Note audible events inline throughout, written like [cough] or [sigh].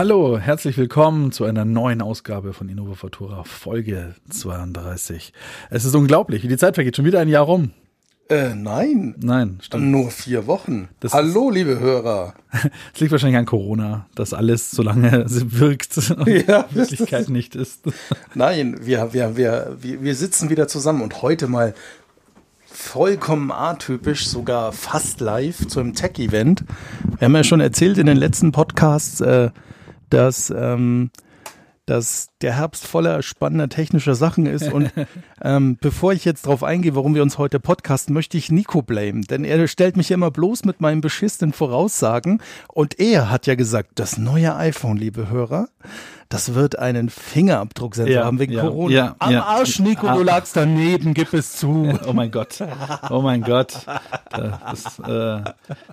Hallo, herzlich willkommen zu einer neuen Ausgabe von Innova Futura, Folge 32. Es ist unglaublich, wie die Zeit vergeht. Schon wieder ein Jahr rum. Äh, nein. Nein, stimmt. Nur vier Wochen. Das Hallo, liebe Hörer. [laughs] Es liegt wahrscheinlich an Corona, dass alles so lange [laughs] wirkt und Ja, in Wirklichkeit nicht ist. [laughs] Nein, wir, wir, wir, wir, wir sitzen wieder zusammen und heute mal vollkommen atypisch, sogar fast live zu einem Tech-Event. Wir haben ja schon erzählt in den letzten Podcasts, äh, dass, ähm, dass der Herbst voller spannender technischer Sachen ist. Und [laughs] ähm, bevor ich jetzt drauf eingehe, warum wir uns heute podcasten, möchte ich Nico blamen. Denn er stellt mich ja immer bloß mit meinen beschissenen Voraussagen. Und er hat ja gesagt, das neue iPhone, liebe Hörer, das wird einen Fingerabdrucksensor Ja, haben wegen ja, Corona. ja, Am. Arsch, Nico, Ah. du lagst daneben, gib es zu. [laughs] Oh mein Gott. Oh mein Gott. Das, äh,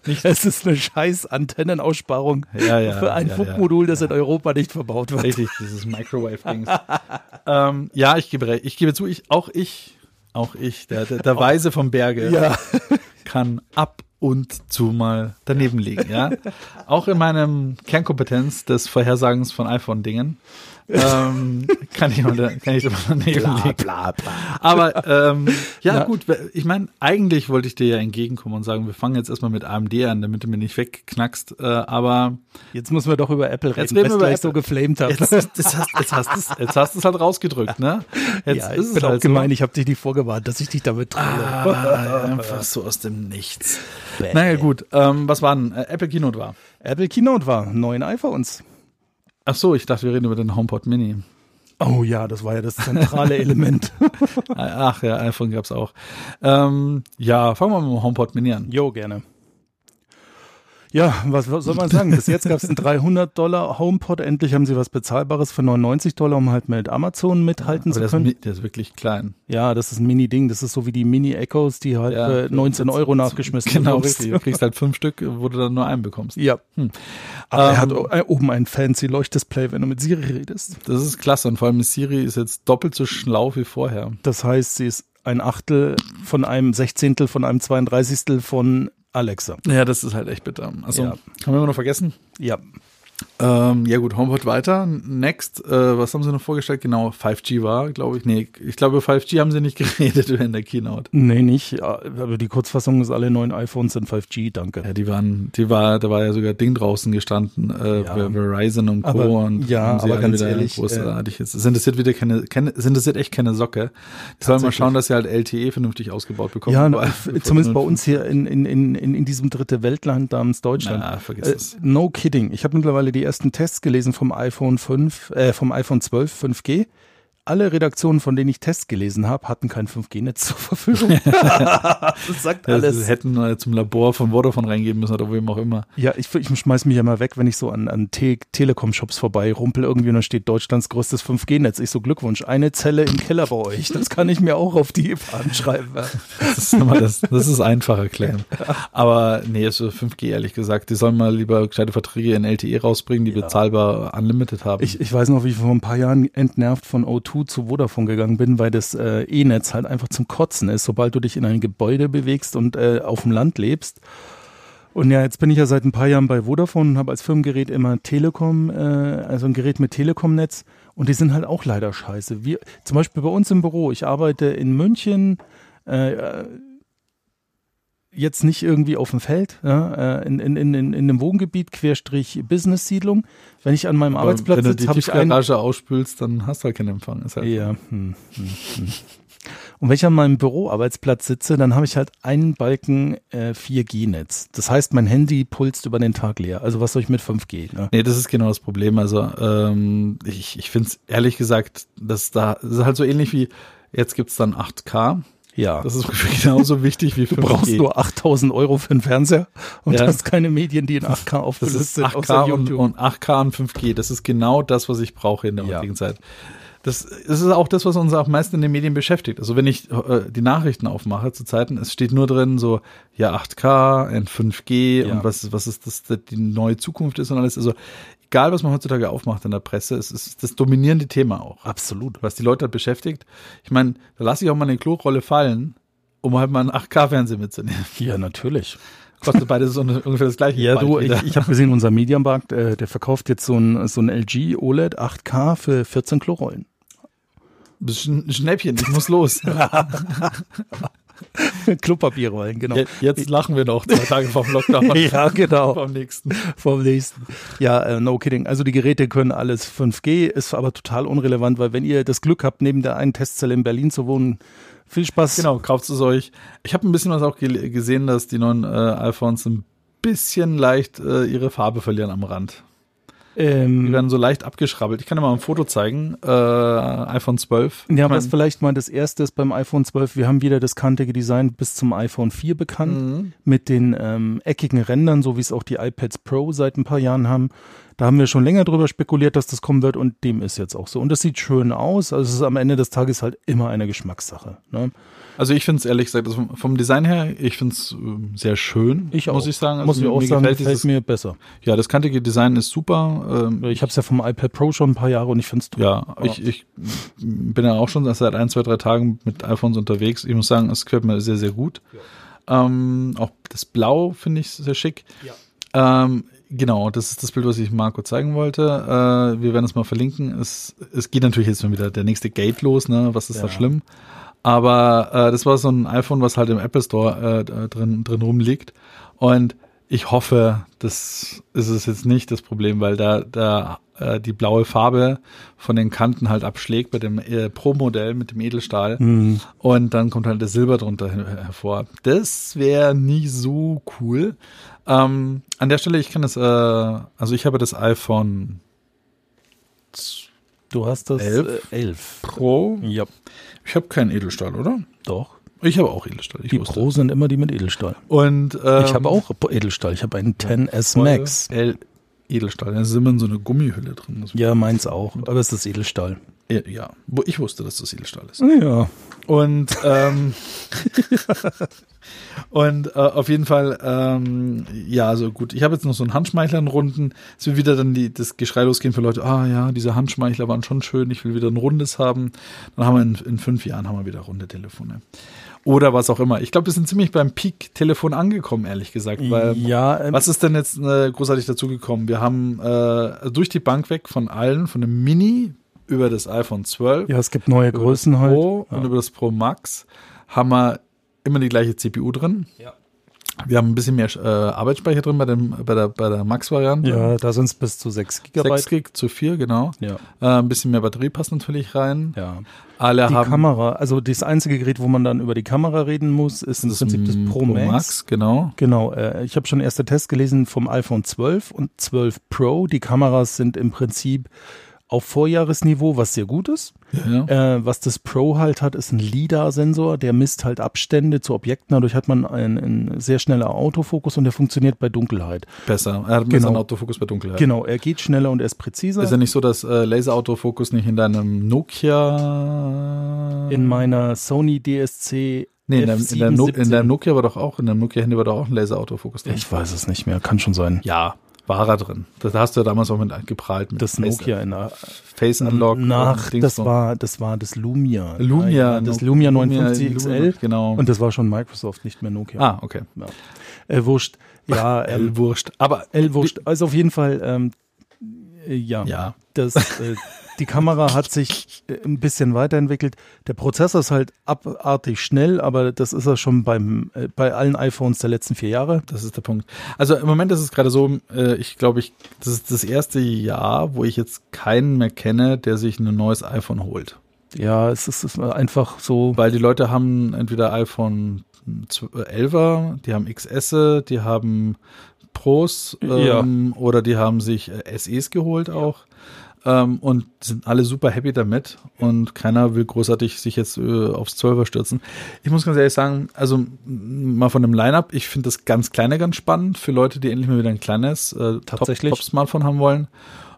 nicht, Es ist eine scheiß Antennenaussparung für ein Funkmodul, das in Europa nicht verbaut wird. Richtig, dieses [laughs] Microwave-Dings. ähm, ja, ich gebe, ich gebe zu, ich, auch ich, auch ich, der, der, der [laughs] Weise vom Berge, Ja. [laughs] kann ab und zu mal daneben liegen, ja. Auch in meinem Kernkompetenz des Vorhersagens von iPhone-Dingen ähm, [laughs] kann ich mal, kann ich mal daneben liegen. bla, bla. Aber ähm, ja, Na. gut, ich meine, eigentlich wollte ich dir ja entgegenkommen und sagen, wir fangen jetzt erstmal mit AMD an, damit du mir nicht wegknackst. Äh, aber Jetzt müssen wir doch über Apple reden, Jetzt reden wir über gleich so geflamed hat. jetzt, jetzt, hast, jetzt, hast du's, jetzt hast du es halt rausgedrückt, ne? Jetzt ja, ist ich es bin auch halt so. gemein, ich habe dich nicht vorgewarnt, dass ich dich damit trolle. Ah, [laughs] einfach so aus dem Nichts. Naja, gut. Ähm, was war denn? Äh, Apple Keynote war. Apple Keynote war, neuen iPhones. Ach so, ich dachte, wir reden über den HomePod Mini. Oh ja, das war ja das zentrale [laughs] Element. Ach ja, iPhone gab's auch. Ähm, ja, fangen wir mit dem HomePod Mini an. Jo, gerne. Ja, was, was soll man sagen? Bis jetzt gab es einen 300 Dollar HomePod. Endlich haben sie was Bezahlbares für 99 Dollar, um halt mit Amazon mithalten Aber zu ist, können. mi- der ist wirklich klein. Ja, das ist ein Mini-Ding. Das ist so wie die Mini-Echos, die halt Ja, für 19 Euro nachgeschmissen Genau, bekommst. richtig. Du kriegst halt fünf Stück, wo du dann nur einen bekommst. Ja. Aber er hat Ähm, äh, oben ein fancy Leuchtdisplay, wenn du mit Siri redest. Das ist klasse und vor allem Siri ist jetzt doppelt so schlau wie vorher. Das heißt, sie ist ein Achtel von einem Sechzehntel von einem 32. von Alexa. Ja, das ist halt echt bitter. Also, Ja. haben wir immer noch vergessen? Ja. Ähm, ja gut, HomePod weiter. Next, äh, was haben sie noch vorgestellt? Genau, 5G war, glaube ich. Nee, ich glaube, über 5G haben sie nicht [laughs] geredet in der Keynote. Nee, nicht. Aber die Kurzfassung ist, alle neuen iPhones sind 5G, danke. Ja, die waren, die war, da war ja sogar Ding draußen gestanden, äh, Ja. Ver- Verizon und Co. Aber- und ja, aber ganz ehrlich, äh, großartig jetzt. Es interessiert wieder keine, keine, es interessiert echt keine Socke. Die sollen mal schauen, dass sie halt LTE vernünftig ausgebaut bekommen. Ja, Aber- [laughs] zumindest bei uns hier in, in, in, in, diesem dritte Weltland namens Deutschland. Na, vergiss Äh, es. no kidding. Ich habe mittlerweile die ersten Tests gelesen vom iPhone 5, äh, vom iPhone 12 5G. Alle Redaktionen, von denen ich Tests gelesen habe, hatten kein 5G-Netz zur Verfügung. [laughs] das sagt Ja, alles. Sie hätten äh, zum Labor von Vodafone reingeben müssen oder wem auch immer. Ja, ich, ich schmeiß mich ja mal weg, wenn ich so an, an Te Telekom-Shops vorbei rumpel irgendwie und da steht Deutschlands größtes 5G-Netz. Ich so Glückwunsch, eine Zelle im Keller bei euch. Das kann ich mir auch auf die Fahnen schreiben. Das ist, nochmal das, das ist einfacher Claim. Aber nee, also 5G ehrlich gesagt, die sollen mal lieber gescheite Verträge in LTE rausbringen, die bezahlbar unlimited haben. Ich, ich weiß noch, wie ich vor ein paar Jahren entnervt von O2 zu Vodafone gegangen bin, weil das äh, E-Netz halt einfach zum Kotzen ist, sobald du dich in ein Gebäude bewegst und äh, auf dem Land lebst. Und ja, jetzt bin ich ja seit ein paar Jahren bei Vodafone und habe als Firmengerät immer Telekom, äh, also ein Gerät mit Telekom-Netz und die sind halt auch leider scheiße. Wir, zum Beispiel bei uns im Büro, ich arbeite in München, äh, jetzt nicht irgendwie auf dem Feld, ja, äh, in, in, in, in einem Wohngebiet, Querstrich Business-Siedlung. Wenn ich an meinem Aber Arbeitsplatz sitze, habe ich einen. Tiefgarage ausspülst, dann hast du halt keinen Empfang. Ist halt Ja. Hm, hm, hm. Und wenn ich an meinem Büroarbeitsplatz sitze, dann habe ich halt einen Balken äh, 4G-Netz. Das heißt, mein Handy pulst über den Tag leer. Also was soll ich mit 5G? Ne? Nee, das ist genau das Problem. Also ähm, ich, ich finde es ehrlich gesagt, dass da das ist halt so ähnlich wie jetzt gibt's dann 8K. Ja. Das ist [laughs] genauso wichtig wie 5G. Du brauchst nur 8000 Euro für einen Fernseher und Ja. hast keine Medien, die in 8K das aufgelöst ist sind. 8K und, und 8K und 5G. Das ist genau das, was ich brauche in der Ja. heutigen Zeit. Das, das ist auch das, was uns am meisten in den Medien beschäftigt. Also wenn ich äh, die Nachrichten aufmache zu Zeiten, es steht nur drin so, ja 8K, ein 5G Ja. und was, was ist das, das die neue Zukunft ist und alles. Also egal, was man heutzutage aufmacht in der Presse, es ist das dominierende Thema auch. Absolut. Was die Leute halt beschäftigt. Ich meine, da lasse ich auch mal eine Klorolle fallen, um halt mal einen 8K-Fernseher mitzunehmen. Ja, natürlich. Kostet beides ungefähr das gleiche. Ja, du, ich, wieder. ich habe gesehen, unser Mediamarkt, äh, der verkauft jetzt so ein, so ein LG OLED 8K für 14 Klorollen. Das ist ein Schnäppchen, ich muss los. [laughs] [laughs] Klopapierrollen, genau. Je- Jetzt lachen wir noch zwei Tage vom Lockdown. [laughs] Ja, genau. Vom nächsten. Vom nächsten. Ja, äh, no kidding. Also die Geräte können alles 5G, ist aber total unrelevant, weil wenn ihr das Glück habt, neben der einen Testzelle in Berlin zu wohnen, viel Spaß. Genau, kauft es euch. Ich habe ein bisschen was auch gesehen, dass die neuen äh, iPhones ein bisschen leicht äh, ihre Farbe verlieren am Rand. Die Ähm, werden so leicht abgeschrabbelt. Ich kann dir mal ein Foto zeigen. Äh, iPhone 12. ja, Ich mein, was vielleicht mal das erste ist beim iPhone 12, wir haben wieder das kantige Design bis zum iPhone 4 bekannt, Mhm. mit den ähm, eckigen Rändern, so wie es auch die iPads Pro seit ein paar Jahren haben. Da haben wir schon länger drüber spekuliert, dass das kommen wird und dem ist jetzt auch so. Und das sieht schön aus. Also es ist am Ende des Tages halt immer eine Geschmackssache. Ne? Also ich finde es ehrlich gesagt, also vom Design her, ich finde es sehr schön, Ich auch. muss ich sagen. Also Muss ich auch sagen, gefällt gefällt mir besser. Ja, das kantige Design ist super. Ähm, Ich habe es ja vom iPad Pro schon ein paar Jahre und ich finde es toll. Ja, ich, ich bin ja auch schon seit ein, zwei, drei Tagen mit iPhones unterwegs. Ich muss sagen, es gefällt mir sehr, sehr gut. Ähm, auch das Blau finde ich sehr schick. Ähm, genau, das ist das Bild, was ich Marco zeigen wollte. Äh, wir werden es mal verlinken. Es, es geht natürlich jetzt schon wieder der nächste Gate los, ne? Was ist da Ja. schlimm? Aber äh, das war so ein iPhone, was halt im Apple Store äh, drin, drin rumliegt. Und ich hoffe, das ist es jetzt nicht das Problem, weil da, da äh, die blaue Farbe von den Kanten halt abschlägt bei dem äh, Pro-Modell mit dem Edelstahl. Mhm. Und dann kommt halt das Silber drunter her- hervor. Das wäre nie so cool. Ähm, an der Stelle, ich kann das, äh, also ich habe das iPhone Du hast das Elf? Äh, elf. Pro. Ja, Ich habe keinen Edelstahl, oder? doch. Ich habe auch Edelstahl. Ich Die wusste. Pro sind immer die mit Edelstahl. Und ähm, ich habe auch Edelstahl. Ich habe einen 10S Max. L Edelstahl. Da ist immer so eine Gummihülle drin. Ja, meins auch. Aber es ist Edelstahl. ja, wo ich wusste, dass das Edelstahl ist. Ja. Und ähm, [laughs] und äh, auf jeden Fall, ähm, ja, also gut. Ich habe jetzt noch so einen Handschmeichler in Runden. Es wird wieder dann die, das Geschrei losgehen für Leute. Ah ja, diese Handschmeichler waren schon schön. Ich will wieder ein rundes haben. Dann haben wir in, in fünf Jahren haben wir wieder runde Telefone. Oder was auch immer. Ich glaube, wir sind ziemlich beim Peak-Telefon angekommen, ehrlich gesagt. Weil ja, ähm, was ist denn jetzt äh, großartig dazugekommen? Wir haben äh, durch die Bank weg von allen, von dem Mini über das iPhone 12, ja, es gibt neue Größen das halt. Pro und über das Pro Max haben wir immer die gleiche CPU drin. Ja. Wir haben ein bisschen mehr äh, Arbeitsspeicher drin bei, dem, bei der, bei der Max-Variante. Ja, da sind es bis zu 6 Gigabyte. 6 Gig zu 4, genau. Ja, Äh, ein bisschen mehr Batterie passt natürlich rein. ja. Alle Die haben Kamera, also das einzige Gerät, wo man dann über die Kamera reden muss, ist im Prinzip das Pro, Max. genau. Genau, äh, ich habe schon erste Tests gelesen vom iPhone 12 und 12 Pro. Die Kameras sind im Prinzip auf Vorjahresniveau, was sehr gut ist. Ja. Äh, was das Pro halt hat, ist ein LiDAR-Sensor, der misst halt Abstände zu Objekten. Dadurch hat man einen, einen sehr schneller Autofokus und der funktioniert bei Dunkelheit. Besser. Er hat Genau. einen Autofokus bei Dunkelheit. Genau, er geht schneller und er ist präziser. Ist ja nicht so, dass äh, Laser-Autofokus nicht in deinem Nokia. in meiner Sony DSC Nee, in, deinem, in, der no, in F717. deinem Nokia war doch auch, in deinem Nokia-Handy war doch auch ein Laser-Autofokus drin. Ich weiß es nicht mehr, kann schon sein. Ja, war er drin. Das hast du ja damals auch mit geprahlt. Mit Das Nokia in der Face Unlock. nach, das war, das war das Lumia. Lumia. Ja, das Lumia 59 XL. Lumia, Genau. Und das war schon Microsoft, nicht mehr Nokia. ah, okay. Ja. Äh, wurscht. Ja, ähm, L wurscht. Aber L wurscht. Also auf jeden Fall, ähm, äh, ja. ja, Das, äh, [laughs] die Kamera hat sich äh, ein bisschen weiterentwickelt. Der Prozessor ist halt abartig schnell, aber das ist er schon beim, äh, bei allen iPhones der letzten vier Jahre. das ist der Punkt. Also im Moment ist es gerade so, äh, ich glaube, ich, das ist das erste Jahr, wo ich jetzt keinen mehr kenne, der sich ein neues iPhone holt. Ja, es ist, es ist einfach so. Weil die Leute haben entweder iPhone 11er, die haben XS, die haben Pros Ja. ähm, oder die haben sich äh, SEs geholt auch. Ähm, und sind alle super happy damit und keiner will großartig sich jetzt äh, aufs 12er stürzen. Ich muss ganz ehrlich sagen, also mal von dem Line-Up, ich finde das ganz kleine ganz spannend für Leute, die endlich mal wieder ein kleines äh, Tatsächlich. Top- Top-Smartphone haben wollen.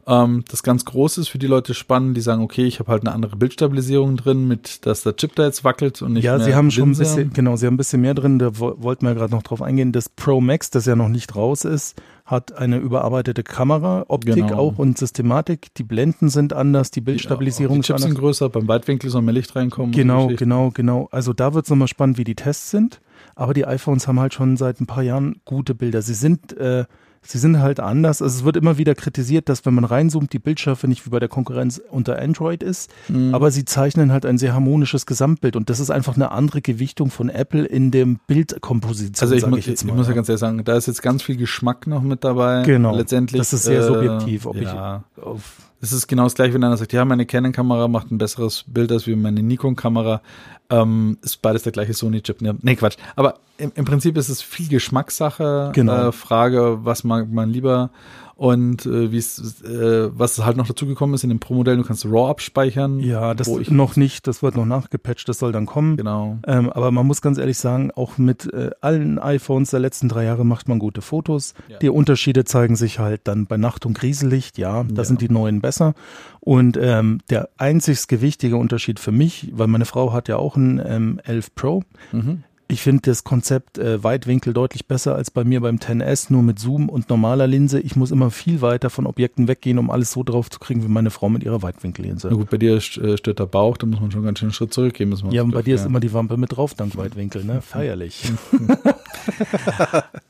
Ähm, das ganz Große ist für die Leute spannend, die sagen, okay, ich habe halt eine andere Bildstabilisierung drin, mit dass der Chip da jetzt wackelt und nicht Ja, sie haben schon ein bisschen, genau, sie haben ein bisschen mehr drin, da wo- wollten wir ja gerade noch drauf eingehen. Das Pro Max, das ja noch nicht raus ist, hat eine überarbeitete Kamera, Optik Genau. auch und Systematik. Die Blenden sind anders, die Bildstabilisierung die ist Chips anders. sind größer, beim Weitwinkel soll mehr Licht reinkommen. Genau, genau, genau. Also da wird es nochmal spannend, wie die Tests sind. Aber die iPhones haben halt schon seit ein paar Jahren gute Bilder. Sie sind, äh, sie sind halt anders. Also es wird immer wieder kritisiert, dass wenn man reinzoomt, die Bildschärfe nicht wie bei der Konkurrenz unter Android ist. Mhm. Aber sie zeichnen halt ein sehr harmonisches Gesamtbild. Und das ist einfach eine andere Gewichtung von Apple in dem Bildkomposition, Also ich, mu ich ich muss ja ganz ehrlich sagen, da ist jetzt ganz viel Geschmack noch mit dabei. Genau. Letztendlich. Das ist sehr äh, subjektiv, ob ich- ja. Auf- Es ist genau das gleiche, wenn einer sagt, ja, meine Canon-Kamera macht ein besseres Bild als wie meine Nikon-Kamera. Ähm, ist beides der gleiche Sony-Chip. Nee, Quatsch. Aber im, im Prinzip ist es viel Geschmackssache. Genau. Äh, Frage, was mag man lieber und äh, wie es, äh, was halt noch dazugekommen ist in dem Pro-Modell, du kannst RAW abspeichern. Ja, das noch nicht, das wird noch nachgepatcht, das soll dann kommen. Genau. Ähm, aber man muss ganz ehrlich sagen, auch mit äh, allen iPhones der letzten drei Jahre macht man gute Fotos. Ja. Die Unterschiede zeigen sich halt dann bei Nacht- und Grieselicht, ja, da Ja. sind die neuen besser. Und ähm, der einzig gewichtige Unterschied für mich, weil meine Frau hat ja auch einen ähm, 11 Pro, Mhm. Ich finde das Konzept äh, Weitwinkel deutlich besser als bei mir beim 10S, nur mit Zoom und normaler Linse. Ich muss immer viel weiter von Objekten weggehen, um alles so drauf zu kriegen, wie meine Frau mit ihrer Weitwinkellinse. Na gut, bei dir äh, stört der Bauch, da muss man schon ganz schön einen Schritt zurückgehen. Müssen wir Ja, und bei dir ist immer die Wampe mit drauf, dank Weitwinkel, ne? Feierlich. [laughs] [laughs]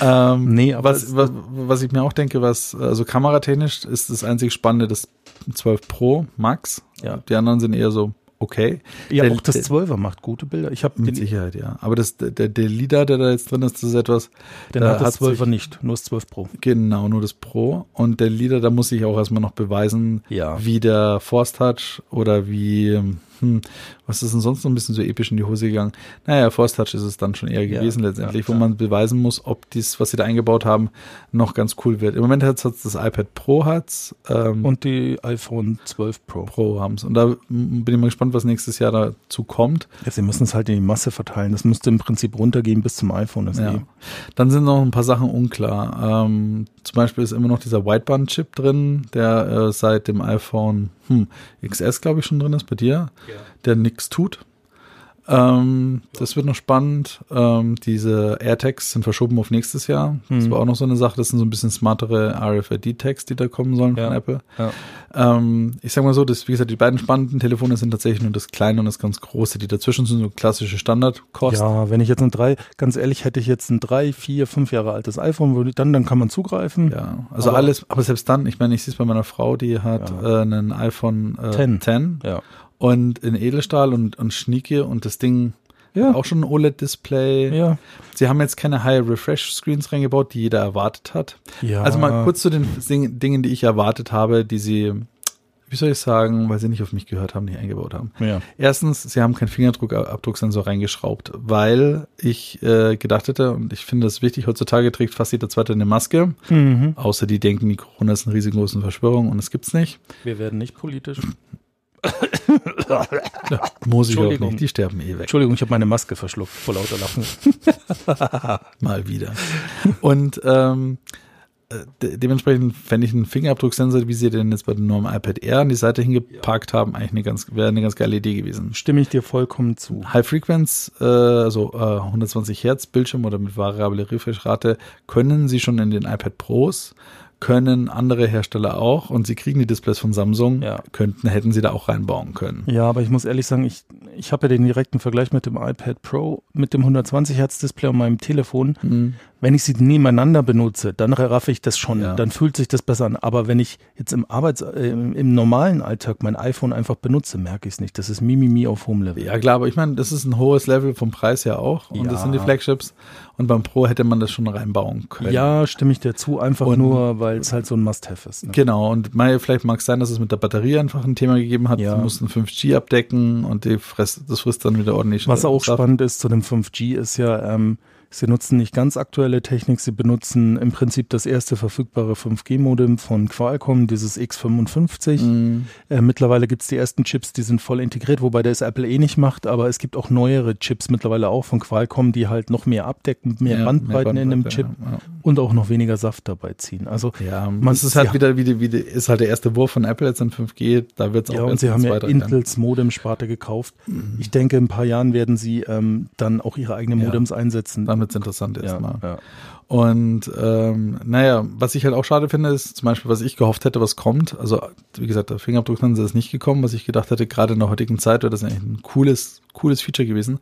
Ähm, Nee, aber was, was, was ich mir auch denke, was, also kameratechnisch ist das einzig Spannende das 12 Pro Max. Ja. Die anderen sind eher so okay. Ja, Der- auch das 12er macht gute Bilder. Ich habe Mit Sicherheit, ja. Aber das, der, der LIDAR, der da jetzt drin ist, das ist etwas, den da hat das 12er nicht, nur das 12 Pro. genau, nur das Pro. Und der LIDAR, da muss ich auch erstmal noch beweisen, Ja. wie der Force Touch oder wie, hm, was ist denn sonst noch ein bisschen so episch in die Hose gegangen? Naja, Force Touch ist es dann schon eher Ja, gewesen letztendlich, ja, wo ja. man beweisen muss, ob dies, was sie da eingebaut haben, noch ganz cool wird. Im Moment hat es das iPad Pro hat's, ähm, Und die iPhone 12 Pro. Pro haben's. Und da bin ich mal gespannt, was nächstes Jahr dazu kommt. Ja, sie müssen es halt in die Masse verteilen. Das müsste im Prinzip runtergehen bis zum iPhone. Ja. Dann sind noch ein paar Sachen unklar. Ähm, zum Beispiel ist immer noch dieser Wideband-Chip drin, der äh, seit dem iPhone hm, XS, glaube ich, schon drin ist bei dir, der nichts tut. Ähm, das wird noch spannend. Ähm, diese AirTags sind verschoben auf nächstes Jahr. Das Hm. war auch noch so eine Sache. Das sind so ein bisschen smartere RFID-Tags, die da kommen sollen Ja. von Apple. Ja. Ähm, ich sag mal so, dass, wie gesagt, die beiden spannenden Telefone sind tatsächlich nur das kleine und das ganz große. Die dazwischen sind so klassische Standardkosten. Ja, wenn ich jetzt ein drei, ganz ehrlich, hätte ich jetzt ein drei, vier, fünf Jahre altes iPhone, dann, dann kann man zugreifen. Ja, also Aber- alles, aber selbst dann, ich meine, ich sehe es bei meiner Frau, die hat Ja. äh, einen iPhone äh, 10. 10 Ja. Und in Edelstahl und, und Schnieke und das Ding Ja. auch schon ein OLED-Display. Ja. Sie haben jetzt keine High-Refresh-Screens reingebaut, die jeder erwartet hat. ja. Also mal kurz zu den Ding- Dingen, die ich erwartet habe, die sie, wie soll ich sagen, weil sie nicht auf mich gehört haben, nicht eingebaut haben. Ja. Erstens, sie haben keinen Fingerabdrucksensor reingeschraubt, weil ich äh, gedacht hätte, und ich finde das wichtig, heutzutage trägt fast jeder Zweite eine Maske, Mhm. außer die denken, die Corona ist eine riesengroße Verschwörung und es gibt's nicht. Wir werden nicht politisch. [coughs] Muss ich auch nicht, die sterben eh weg. Entschuldigung, ich habe meine Maske verschluckt vor lauter Lachen. [laughs] Mal wieder. Und ähm, äh, de dementsprechend fände ich einen Fingerabdrucksensor, wie sie den jetzt bei dem neuen iPad Air an die Seite hingepackt haben, eigentlich eine ganz, wäre eine ganz geile Idee gewesen. Stimme ich dir vollkommen zu. High Frequency, äh, also äh, 120 Hertz Bildschirm oder mit variable Refreshrate können sie schon in den iPad Pros, können andere Hersteller auch und sie kriegen die Displays von Samsung, Ja. könnten, hätten sie da auch reinbauen können. Ja, aber ich muss ehrlich sagen, ich, ich habe ja den direkten Vergleich mit dem iPad Pro mit dem 120 Hertz Display und meinem Telefon. Mhm. Wenn ich sie nebeneinander benutze, dann raffe ich das schon, Ja. dann fühlt sich das besser an. Aber wenn ich jetzt im Arbeits-, äh, im, normalen Alltag mein iPhone einfach benutze, merke ich es nicht. Das ist Mimimi auf Home Level. Ja, klar, aber ich meine, das ist ein hohes Level vom Preis her auch. Und Ja. das sind die Flagships. Und beim Pro hätte man das schon reinbauen können. Ja, stimme ich dir zu, einfach Und- nur, weil es halt so ein Must-Have ist. Ne? Genau, und vielleicht mag es sein, dass es mit der Batterie einfach ein Thema gegeben hat. Ja. Sie mussten 5G abdecken und die fress, das frisst dann wieder ordentlich. Was auch Saft. spannend ist zu dem 5G ist ja, ähm, sie nutzen nicht ganz aktuelle Technik, sie benutzen im Prinzip das erste verfügbare 5G-Modem von Qualcomm, dieses X55. Mhm. Äh, mittlerweile gibt es die ersten Chips, die sind voll integriert, wobei das Apple eh nicht macht, aber es gibt auch neuere Chips mittlerweile auch von Qualcomm, die halt noch mehr abdecken, mehr Ja, Bandbreiten in dem Bandbreite, Chip. Ja, ja. Und auch noch weniger Saft dabei ziehen. Also Ja, Man- es ist halt ja. wieder, wie die, wie die, ist halt der erste Wurf von Apple jetzt an 5G, da wird es auch ja, und sie in haben ja Intels Modem-Sparte gekauft. Ich denke, in ein paar Jahren werden sie ähm, dann auch ihre eigenen Ja. Modems einsetzen. Damit es interessant ja, erstmal. ja. Und ähm, naja, was ich halt auch schade finde, ist zum Beispiel, was ich gehofft hätte, was kommt. Also, wie gesagt, der Fingerabdrucksensor ist nicht gekommen, was ich gedacht hätte, gerade in der heutigen Zeit wäre das eigentlich ein cooles, cooles Feature gewesen.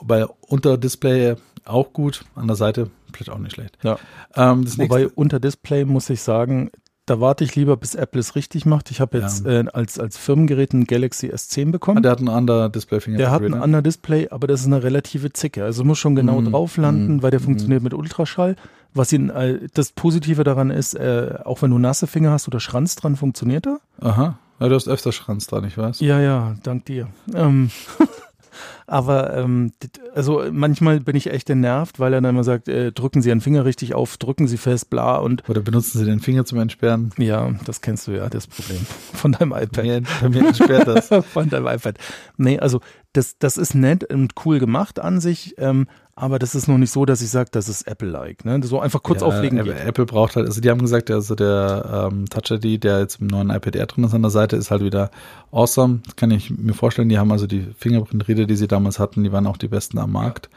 Weil unter Display auch gut, an der Seite vielleicht auch nicht schlecht. Ja. Ähm, das Wobei nächste, unter Display muss ich sagen, da warte ich lieber, bis Apple es richtig macht. Ich habe jetzt äh, als, als Firmengerät ein Galaxy S10 bekommen. der hat ein anderer Display Der hat ein Reader. anderes Display, aber das ist eine relative Zicke. Also muss schon genau Mhm. drauf landen, Mhm. weil der funktioniert mit Ultraschall. Was ihn, äh, das Positive daran ist, äh, auch wenn du nasse Finger hast oder Schranz dran, funktioniert er. Aha. Ja, du hast öfter Schranz dran, ich weiß. Ja, ja, dank dir. Ähm, [laughs] aber ähm, also manchmal bin ich echt genervt, weil er dann immer sagt, äh, drücken Sie Ihren Finger richtig auf, drücken Sie fest, bla und Oder benutzen sie den Finger zum Entsperren? ja, das kennst du ja, das Problem von deinem iPad. Bei mir, bei mir entsperrt das. [laughs] von deinem iPad. Nee, also das, das ist nett und cool gemacht an sich, ähm, aber das ist noch nicht so, dass ich sage, das ist Apple-like. Ne? So einfach kurz Ja, auflegen Apple, geht. Apple braucht halt, also die haben gesagt, also der ähm, Touch ID, der jetzt im neuen iPad Air drin ist an der Seite, ist halt wieder awesome. Das kann ich mir vorstellen. Die haben also die Fingerprint-Reader, die sie damals hatten, die waren auch die besten am Markt.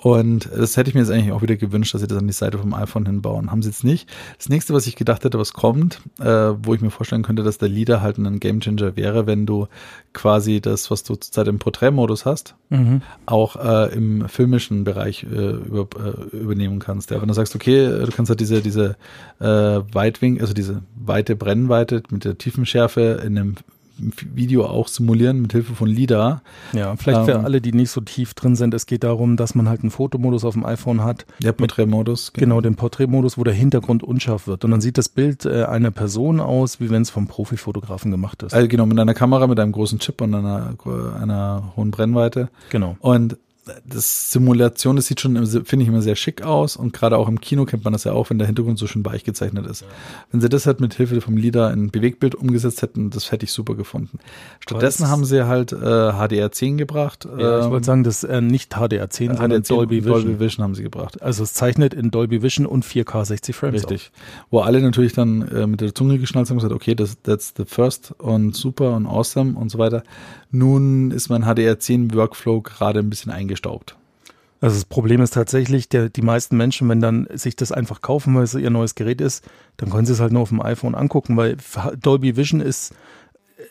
Und das hätte ich mir jetzt eigentlich auch wieder gewünscht, dass sie das an die Seite vom iPhone hinbauen. Haben sie jetzt nicht. Das nächste, was ich gedacht hätte, was kommt, äh, wo ich mir vorstellen könnte, dass der Leader halt ein Gamechanger wäre, wenn du quasi das, was du zurzeit im Porträtmodus hast, Mhm. auch äh, im filmischen Bereich äh, über, äh, übernehmen kannst. Ja, wenn du sagst, okay, du kannst halt diese, diese äh, Weitwinkel, also diese weite Brennweite mit der Tiefenschärfe in einem Video auch simulieren mit Hilfe von LIDAR. Ja, vielleicht für Ähm, alle, die nicht so tief drin sind, es geht darum, dass man halt einen Fotomodus auf dem iPhone hat, Der Porträtmodus. genau den Porträtmodus, wo der Hintergrund unscharf wird. Und dann sieht das Bild äh, einer Person aus, wie wenn es vom Profifotografen gemacht ist. Also genau, mit einer Kamera, mit einem großen Chip und einer, einer hohen Brennweite. genau. Und das Simulation, das sieht schon, finde ich immer sehr schick aus und gerade auch im Kino kennt man das ja auch, wenn der Hintergrund so schön weich gezeichnet ist. Wenn sie das halt mit Hilfe vom LIDAR in Bewegtbild umgesetzt hätten, das hätte ich super gefunden. Stattdessen haben sie halt äh, HDR10 gebracht. Ja, ich ähm, wollte sagen, das ist äh, nicht HDR10, sondern HDR10 Dolby Vision. Dolby Vision haben sie gebracht. Also es zeichnet in Dolby Vision und 4K 60 Frames Richtig. Wo alle natürlich dann äh, mit der Zunge geschnallt haben und gesagt, okay, das, that's the first und super und awesome und so weiter. Nun ist mein HDR10 Workflow gerade ein bisschen eingestaubt. Also das Problem ist tatsächlich, der, die meisten Menschen, wenn dann sich das einfach kaufen, weil es ihr neues Gerät ist, dann können sie es halt nur auf dem iPhone angucken, weil Dolby Vision ist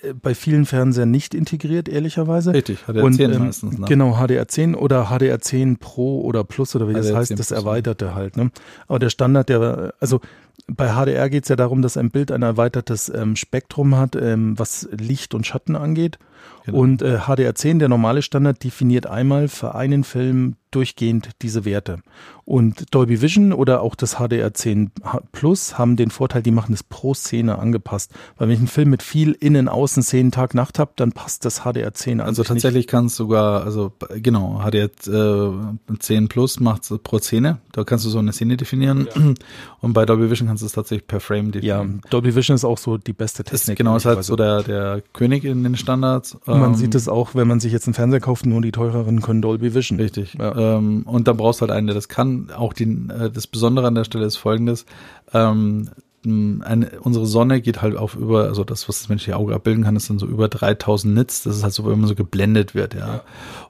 äh, bei vielen Fernsehern nicht integriert, ehrlicherweise. Richtig, HDR10 Und, ähm, meistens. Ne? Genau, HDR10 oder HDR10 Pro oder Plus oder wie das HDR10 heißt, das Plus, ja. erweiterte halt. Ne? Aber der Standard, der, also bei HDR geht es ja darum, dass ein Bild ein erweitertes ähm, Spektrum hat, ähm, was Licht und Schatten angeht. Genau. Und äh, HDR10, der normale Standard, definiert einmal für einen Film durchgehend diese Werte. Und Dolby Vision oder auch das HDR10 Plus haben den Vorteil, die machen es pro Szene angepasst. Weil wenn ich einen Film mit viel Innen, Außen, Szenen, Tag, Nacht habe, dann passt das HDR10 an Also tatsächlich kann es sogar, also genau, HDR äh, 10 Plus macht pro Szene. Da kannst du so eine Szene definieren. [clears throat] Und bei Dolby Vision kannst du es tatsächlich per Frame Ja, definieren. Dolby Vision ist auch so die beste Das ist, Technik. genau, ist halt so der, der König in den Standards. Man Ähm, sieht es auch, wenn man sich jetzt einen Fernseher kauft, nur die teureren können Dolby Vision. Richtig. Ja. Ähm, und dann brauchst du halt einen, der das kann. Auch die, äh, das Besondere an der Stelle ist folgendes. Ähm, eine, unsere Sonne geht halt auf über, also das, was das menschliche Auge abbilden kann, ist dann so über 3000 Nits. Das ist halt so, wenn man so geblendet wird, ja.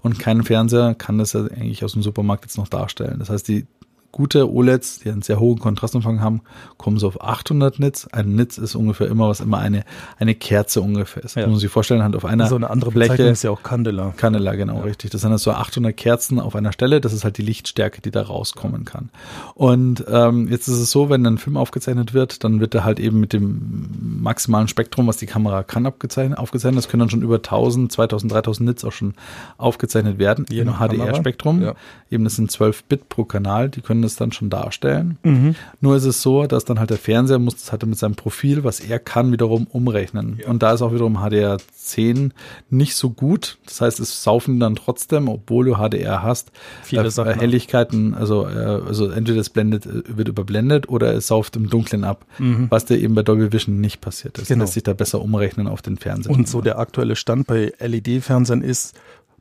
Und kein Fernseher kann das ja eigentlich aus dem Supermarkt jetzt noch darstellen. Das heißt, die gute OLEDs, die einen sehr hohen Kontrastumfang haben, kommen so auf 800 Nits. Ein Nits ist ungefähr immer, was immer eine, eine Kerze ungefähr ist. Ja. Das muss man sich vorstellen, halt auf einer so eine andere Fläche. Bezeichnung ist ja auch Candela. Candela, genau, richtig. Das sind halt so 800 Kerzen auf einer Stelle. Das ist halt die Lichtstärke, die da rauskommen kann. Und ähm, jetzt ist es so, wenn ein Film aufgezeichnet wird, dann wird er halt eben mit dem maximalen Spektrum, was die Kamera kann, abgezeichnet. aufgezeichnet. Das können dann schon über 1000, 2000, 3000 Nits auch schon aufgezeichnet werden Je im. HDR-Spektrum. Ja. Eben, das sind 12 Bit pro Kanal. Die können das dann schon darstellen. Mhm. Nur ist es so, dass dann halt der Fernseher muss das halt mit seinem Profil, was er kann, wiederum umrechnen. Und da ist auch wiederum HDR10 nicht so gut. Das heißt, es saufen dann trotzdem, obwohl du HDR hast, Viele äh. Helligkeiten, also, äh, also entweder es blendet, äh, wird überblendet oder es sauft im Dunkeln ab, was dir eben bei Dolby Vision nicht passiert ist. Genau. Lässt sich da besser umrechnen auf den Fernseher. Und so der aktuelle Stand bei LED-Fernsehern ist,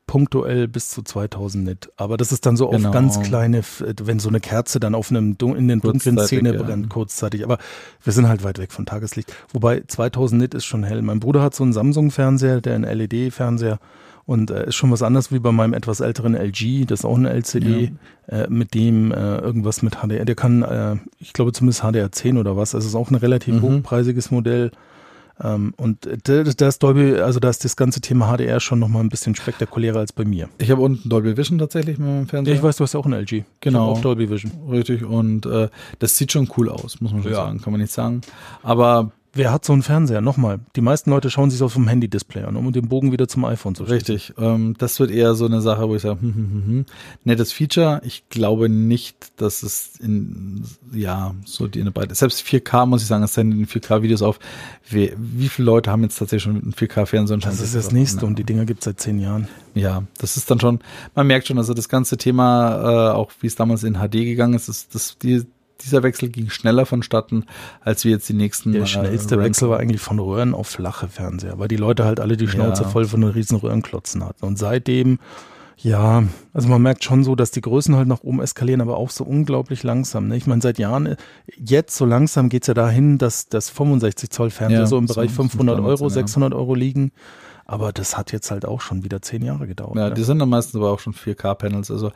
punktuell bis zu 2000 Nit. Aber das ist dann so Genau. auf ganz kleine, wenn so eine Kerze dann auf einem in den dunklen Szene ja. brennt, kurzzeitig. Aber wir sind halt weit weg von Tageslicht. Wobei 2000 Nit ist schon hell. Mein Bruder hat so einen Samsung-Fernseher, der einen LED-Fernseher. Und äh, ist schon was anderes wie bei meinem etwas älteren LG, das ist auch eine LCD, äh, mit dem äh, irgendwas mit HDR, der kann, äh, ich glaube zumindest HDR10 oder was, also ist auch ein relativ Mhm. hochpreisiges Modell. Ähm, und da ist Dolby, also da ist das ganze Thema HDR schon nochmal ein bisschen spektakulärer als bei mir. Ich habe unten Dolby Vision tatsächlich mit meinem Fernseher. ich weiß, du hast ja auch ein LG. Genau. Auch Dolby Vision. Richtig, und äh, das sieht schon cool aus, muss man schon Ja. sagen, kann man nicht sagen. Aber Wer hat so einen Fernseher? Nochmal, die meisten Leute schauen sich das auf dem Handy-Display an, um den Bogen wieder zum iPhone zu schließen. richtig, ähm, das wird eher so eine Sache, wo ich sage, hm, hm, hm, hm. nettes Feature. Ich glaube nicht, dass es in, ja, so die in der Breite, selbst 4K muss ich sagen, es sind in 4K-Videos auf. Wie, wie viele Leute haben jetzt tatsächlich schon einen 4K-Fernseher? und Das ist das nächste und die Dinger gibt's seit zehn Jahren. Ja, das ist dann schon, man merkt schon, also das ganze Thema, äh, auch wie es damals in HD gegangen ist, ist das, die, dieser Wechsel ging schneller vonstatten, als wir jetzt die nächsten. Der schnellste äh, Wechsel war eigentlich von Röhren auf flache Fernseher, weil die Leute halt alle die Schnauze Ja. voll von den riesen Röhrenklotzen hatten. Und seitdem, ja, also man merkt schon so, dass die Größen halt nach oben eskalieren, aber auch so unglaublich langsam. Ne? Ich meine, seit Jahren, äh, jetzt so langsam geht's ja dahin, dass das 65 Zoll Fernseher Ja, so im Bereich muss 500 man Euro, sein, ja. 600 Euro liegen. Aber das hat jetzt halt auch schon wieder zehn Jahre gedauert. Ja, ne? die sind dann meistens aber auch schon 4K-Panels. Also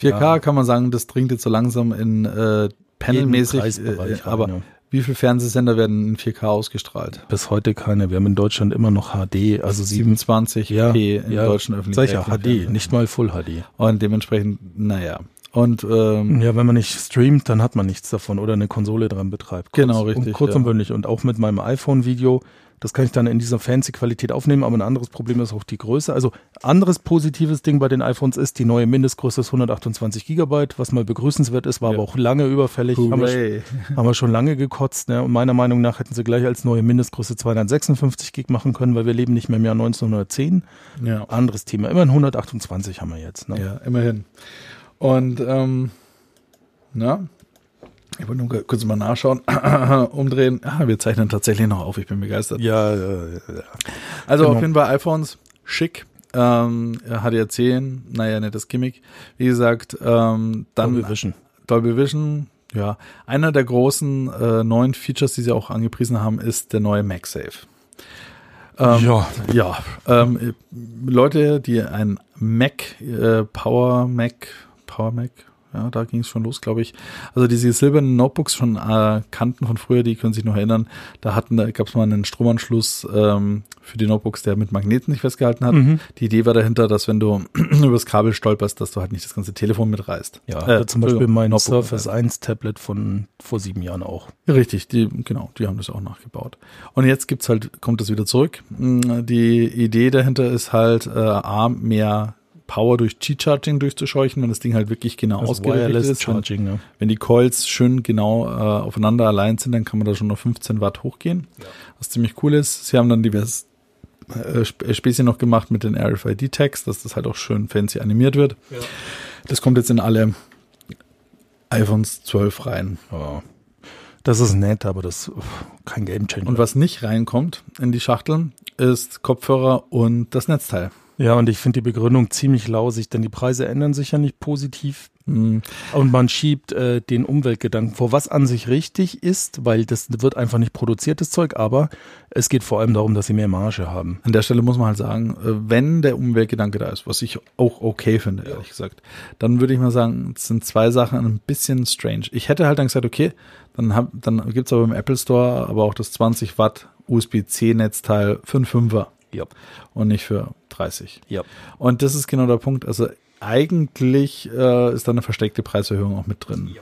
4K kann man sagen, das dringt jetzt so langsam in äh, panelmäßig. Äh, aber ja. wie viele Fernsehsender werden in 4K ausgestrahlt? Bis heute keine. Wir haben in Deutschland immer noch HD, also 7 27 ja, p in ja, deutschen öffentlichen Sicher, HD, nicht mal Full HD. Und dementsprechend, naja. Und ähm, Ja, wenn man nicht streamt, dann hat man nichts davon oder eine Konsole dran betreibt. Kurz, Genau, richtig, Und kurz ja. und bündig. Und auch mit meinem iPhone-Video, das kann ich dann in dieser fancy Qualität aufnehmen, aber ein anderes Problem ist auch die Größe. Also anderes positives Ding bei den iPhones ist, die neue Mindestgröße ist 128 Gigabyte, was mal begrüßenswert ist, war Ja. aber auch lange überfällig. Haben wir, haben wir schon lange gekotzt. Ne? Und meiner Meinung nach hätten sie gleich als neue Mindestgröße 256 Gig machen können, weil wir leben nicht mehr im Jahr 1910. Ja. Anderes Thema. Immerhin 128 haben wir jetzt. Ne? Ja, immerhin. Und ähm, na, ich wollte nur kurz mal nachschauen, [clears throat] umdrehen. Ah, wir zeichnen tatsächlich noch auf, ich bin begeistert. Ja, ja, ja. Also Genau. auf jeden Fall iPhones, schick. Ähm, HDR10, naja, nettes Gimmick. Wie gesagt, ähm, dann Dolby Vision. Dolby Vision, ja. Einer der großen äh, neuen Features, die sie auch angepriesen haben, ist der neue MagSafe. Ähm, ja, ja, ähm, Leute, die ein Mac, äh, Power Mac, Power Mac, ja, da ging es schon los, glaube ich. Also diese silbernen Notebooks schon äh, kannten von früher, die können sich noch erinnern. Da hatten, da gab es mal einen Stromanschluss ähm, für die Notebooks, der mit Magneten sich festgehalten hat. Mhm. Die Idee war dahinter, dass wenn du [clears throat] übers Kabel stolperst, dass du halt nicht das ganze Telefon mitreißt. Ja, Äh, zum Beispiel mein Notebook Surface 1 Tablet von vor sieben Jahren auch. Richtig, die, genau, die haben das auch nachgebaut. Und jetzt gibt's halt, kommt das wieder zurück. Mm, Die Idee dahinter ist halt, äh, A, mehr Power durch Qi-Charging durchzuscheuchen, wenn das Ding halt wirklich genau Also ausgerichtet ist. Wenn, Charging, ne? wenn die Coils schön genau äh, aufeinander allein sind, dann kann man da schon auf 15 Watt hochgehen. Was ziemlich cool ist. Sie haben dann diverse äh, äh, Späßchen noch gemacht mit den RFID-Tags, dass das halt auch schön fancy animiert wird. Das kommt jetzt in alle iPhones 12 rein. Ja. Das ist nett, aber das uff, kein Game Changer. Und was nicht reinkommt in die Schachteln, ist Kopfhörer und das Netzteil. Ja, und ich finde die Begründung ziemlich lausig, denn die Preise ändern sich ja nicht positiv. Hm, Und man schiebt äh, den Umweltgedanken vor, was an sich richtig ist, weil das wird einfach nicht produziertes Zeug, aber es geht vor allem darum, dass sie mehr Marge haben. An der Stelle muss man halt sagen, äh, wenn der Umweltgedanke da ist, was ich auch okay finde, ehrlich gesagt, dann würde ich mal sagen, es sind zwei Sachen ein bisschen strange. Ich hätte halt dann gesagt, okay, dann, hab, dann gibt's aber im Apple Store aber auch das 20 Watt USB-C-Netzteil für einen Fünfer Ja. und nicht für 30. Ja. Und das ist genau der Punkt. Also eigentlich äh, ist da eine versteckte Preiserhöhung auch mit drin.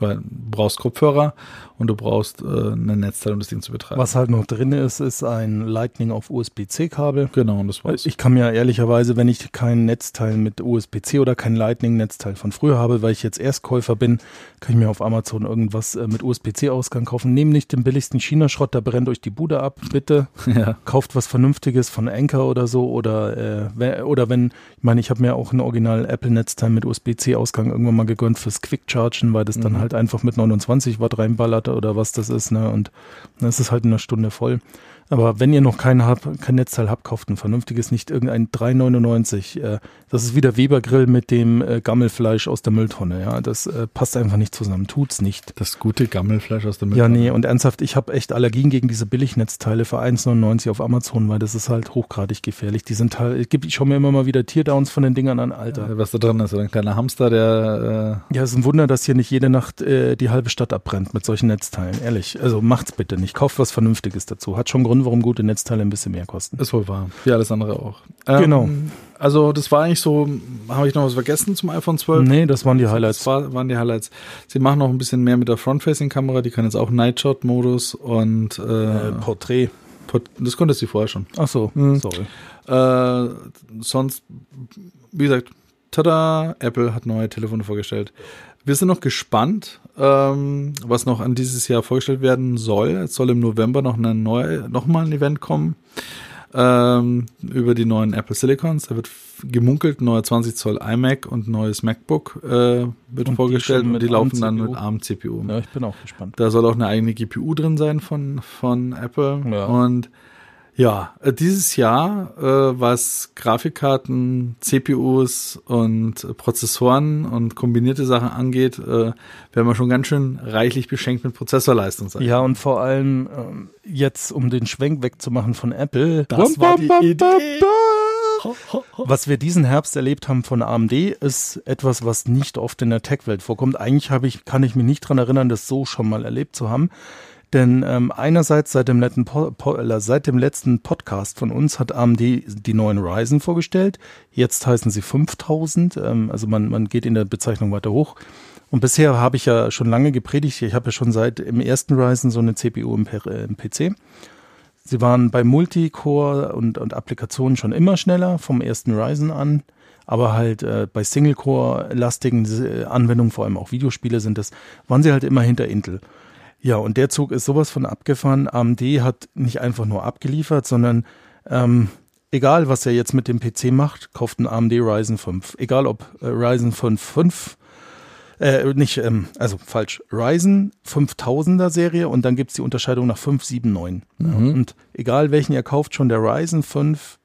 Weil du brauchst Kopfhörer und du brauchst äh, ein Netzteil, um das Ding zu betreiben. Was halt noch drin ist, ist ein Lightning auf USB-C-Kabel. Genau, und das war's. Ich kann mir ehrlicherweise, wenn ich kein Netzteil mit USB-C oder kein Lightning-Netzteil von früher habe, weil ich jetzt Erstkäufer bin, kann ich mir auf Amazon irgendwas äh, mit USB-C-Ausgang kaufen. Nehmt nicht den billigsten China-Schrott, da brennt euch die Bude ab, bitte. [laughs] ja. Kauft was Vernünftiges von Anker oder so oder äh, wenn, oder wenn, ich meine, ich habe mir auch ein Original Apple-Netzteil mit USB-C-Ausgang irgendwann mal gegönnt fürs Quick-Chargen, weil das dann Mhm. halt einfach mit 29 Watt reinballert oder was das ist, ne? Und dann ist es halt in einer Stunde voll. Aber wenn ihr noch kein, Hub, kein Netzteil habt, kauft ein vernünftiges, nicht irgendein 3,99. Äh, das ist wie der Weber-Grill mit dem äh, Gammelfleisch aus der Mülltonne. Ja, das äh, passt einfach nicht zusammen. Tut's nicht. Das gute Gammelfleisch aus der Ja, nee, und ernsthaft, ich habe echt Allergien gegen diese Billignetzteile für 1,99 auf Amazon, weil das ist halt hochgradig gefährlich. Die sind halt, ich schaue mir immer mal wieder Teardowns von den Dingern an, Alter. Ja, was da drin ist, so ein kleiner Hamster, der. Äh ja, es ist ein Wunder, dass hier nicht jede Nacht äh, die halbe Stadt abbrennt mit solchen Netzteilen. Ehrlich. Also macht's bitte nicht. Kauft was Vernünftiges dazu. Hat schon Grund, warum gute Netzteile ein bisschen mehr kosten. Ist wohl wahr. Wie alles andere auch. Ähm, genau. Also das war eigentlich so, habe ich noch was vergessen zum iPhone 12? Nee, das waren die Highlights. Das war, waren die Highlights. Sie machen noch ein bisschen mehr mit der Front-Facing-Kamera, die kann jetzt auch Nightshot-Modus und äh, äh, Porträt. Das konnte sie vorher schon. Ach so, hm. sorry. Äh, sonst, wie gesagt, tada, Apple hat neue Telefone vorgestellt. Wir sind noch gespannt, ähm, was noch an dieses Jahr vorgestellt werden soll. Es soll im November noch, eine neue, noch mal ein Event kommen ähm, über die neuen Apple Silicons. Da wird gemunkelt, neuer 20 Zoll iMac und neues MacBook äh, wird und vorgestellt die und die laufen dann mit ARM-CPU. Ja, ich bin auch gespannt. Da soll auch eine eigene GPU drin sein von, von Apple. Ja. Und ja, äh, dieses Jahr, äh, was Grafikkarten, CPUs und Prozessoren und kombinierte Sachen angeht, äh, werden wir schon ganz schön reichlich beschenkt mit Prozessorleistung sein. Ja, und vor allem ähm, jetzt, um den Schwenk wegzumachen von Apple, das war die Idee. Was wir diesen Herbst erlebt haben von AMD, ist etwas, was nicht oft in der Tech-Welt vorkommt. Eigentlich habe ich, kann ich mich nicht dran erinnern, das so schon mal erlebt zu haben. Denn ähm, einerseits seit dem, letzten po po äh, seit dem letzten Podcast von uns hat AMD die neuen Ryzen vorgestellt. Jetzt heißen sie 5000. Ähm, also man, man geht in der Bezeichnung weiter hoch. Und bisher habe ich ja schon lange gepredigt. Ich habe ja schon seit im ersten Ryzen so eine CPU im, äh, im PC. Sie waren bei Multicore und, und Applikationen schon immer schneller vom ersten Ryzen an. Aber halt äh, bei Single-Core-lastigen äh, Anwendungen, vor allem auch Videospiele sind das, waren sie halt immer hinter Intel. Ja, und der Zug ist sowas von abgefahren. AMD hat nicht einfach nur abgeliefert, sondern ähm, egal, was er jetzt mit dem PC macht, kauft ein AMD Ryzen 5. Egal ob äh, Ryzen 5 5, äh, nicht, ähm, also falsch, Ryzen 5000er Serie und dann gibt's die Unterscheidung nach 579. Mhm. Ja, und egal welchen ihr kauft, schon der Ryzen 5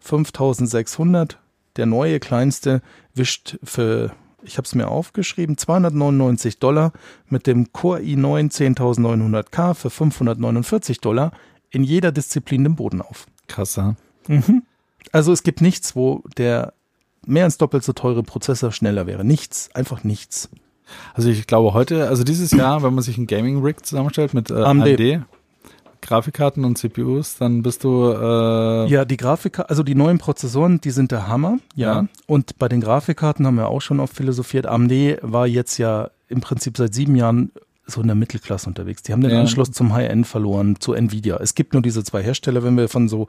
5600, der neue kleinste, wischt für ich habe es mir aufgeschrieben, 299 Dollar mit dem Core i9 10900K für 549 Dollar in jeder Disziplin den Boden auf. Krasser. Mhm. Also es gibt nichts, wo der mehr als doppelt so teure Prozessor schneller wäre. Nichts, einfach nichts. Also ich glaube heute, also dieses Jahr, wenn man sich ein Gaming-Rig zusammenstellt mit äh, AMD, AMD Grafikkarten und CPUs, dann bist du äh Ja, die Grafikkarten, also die neuen Prozessoren, die sind der Hammer, ja. ja. Und bei den Grafikkarten haben wir auch schon oft philosophiert. AMD war jetzt ja im Prinzip seit sieben Jahren so in der Mittelklasse unterwegs. Die haben den ja. Anschluss zum High-End verloren, zu Nvidia. Es gibt nur diese zwei Hersteller, wenn wir von so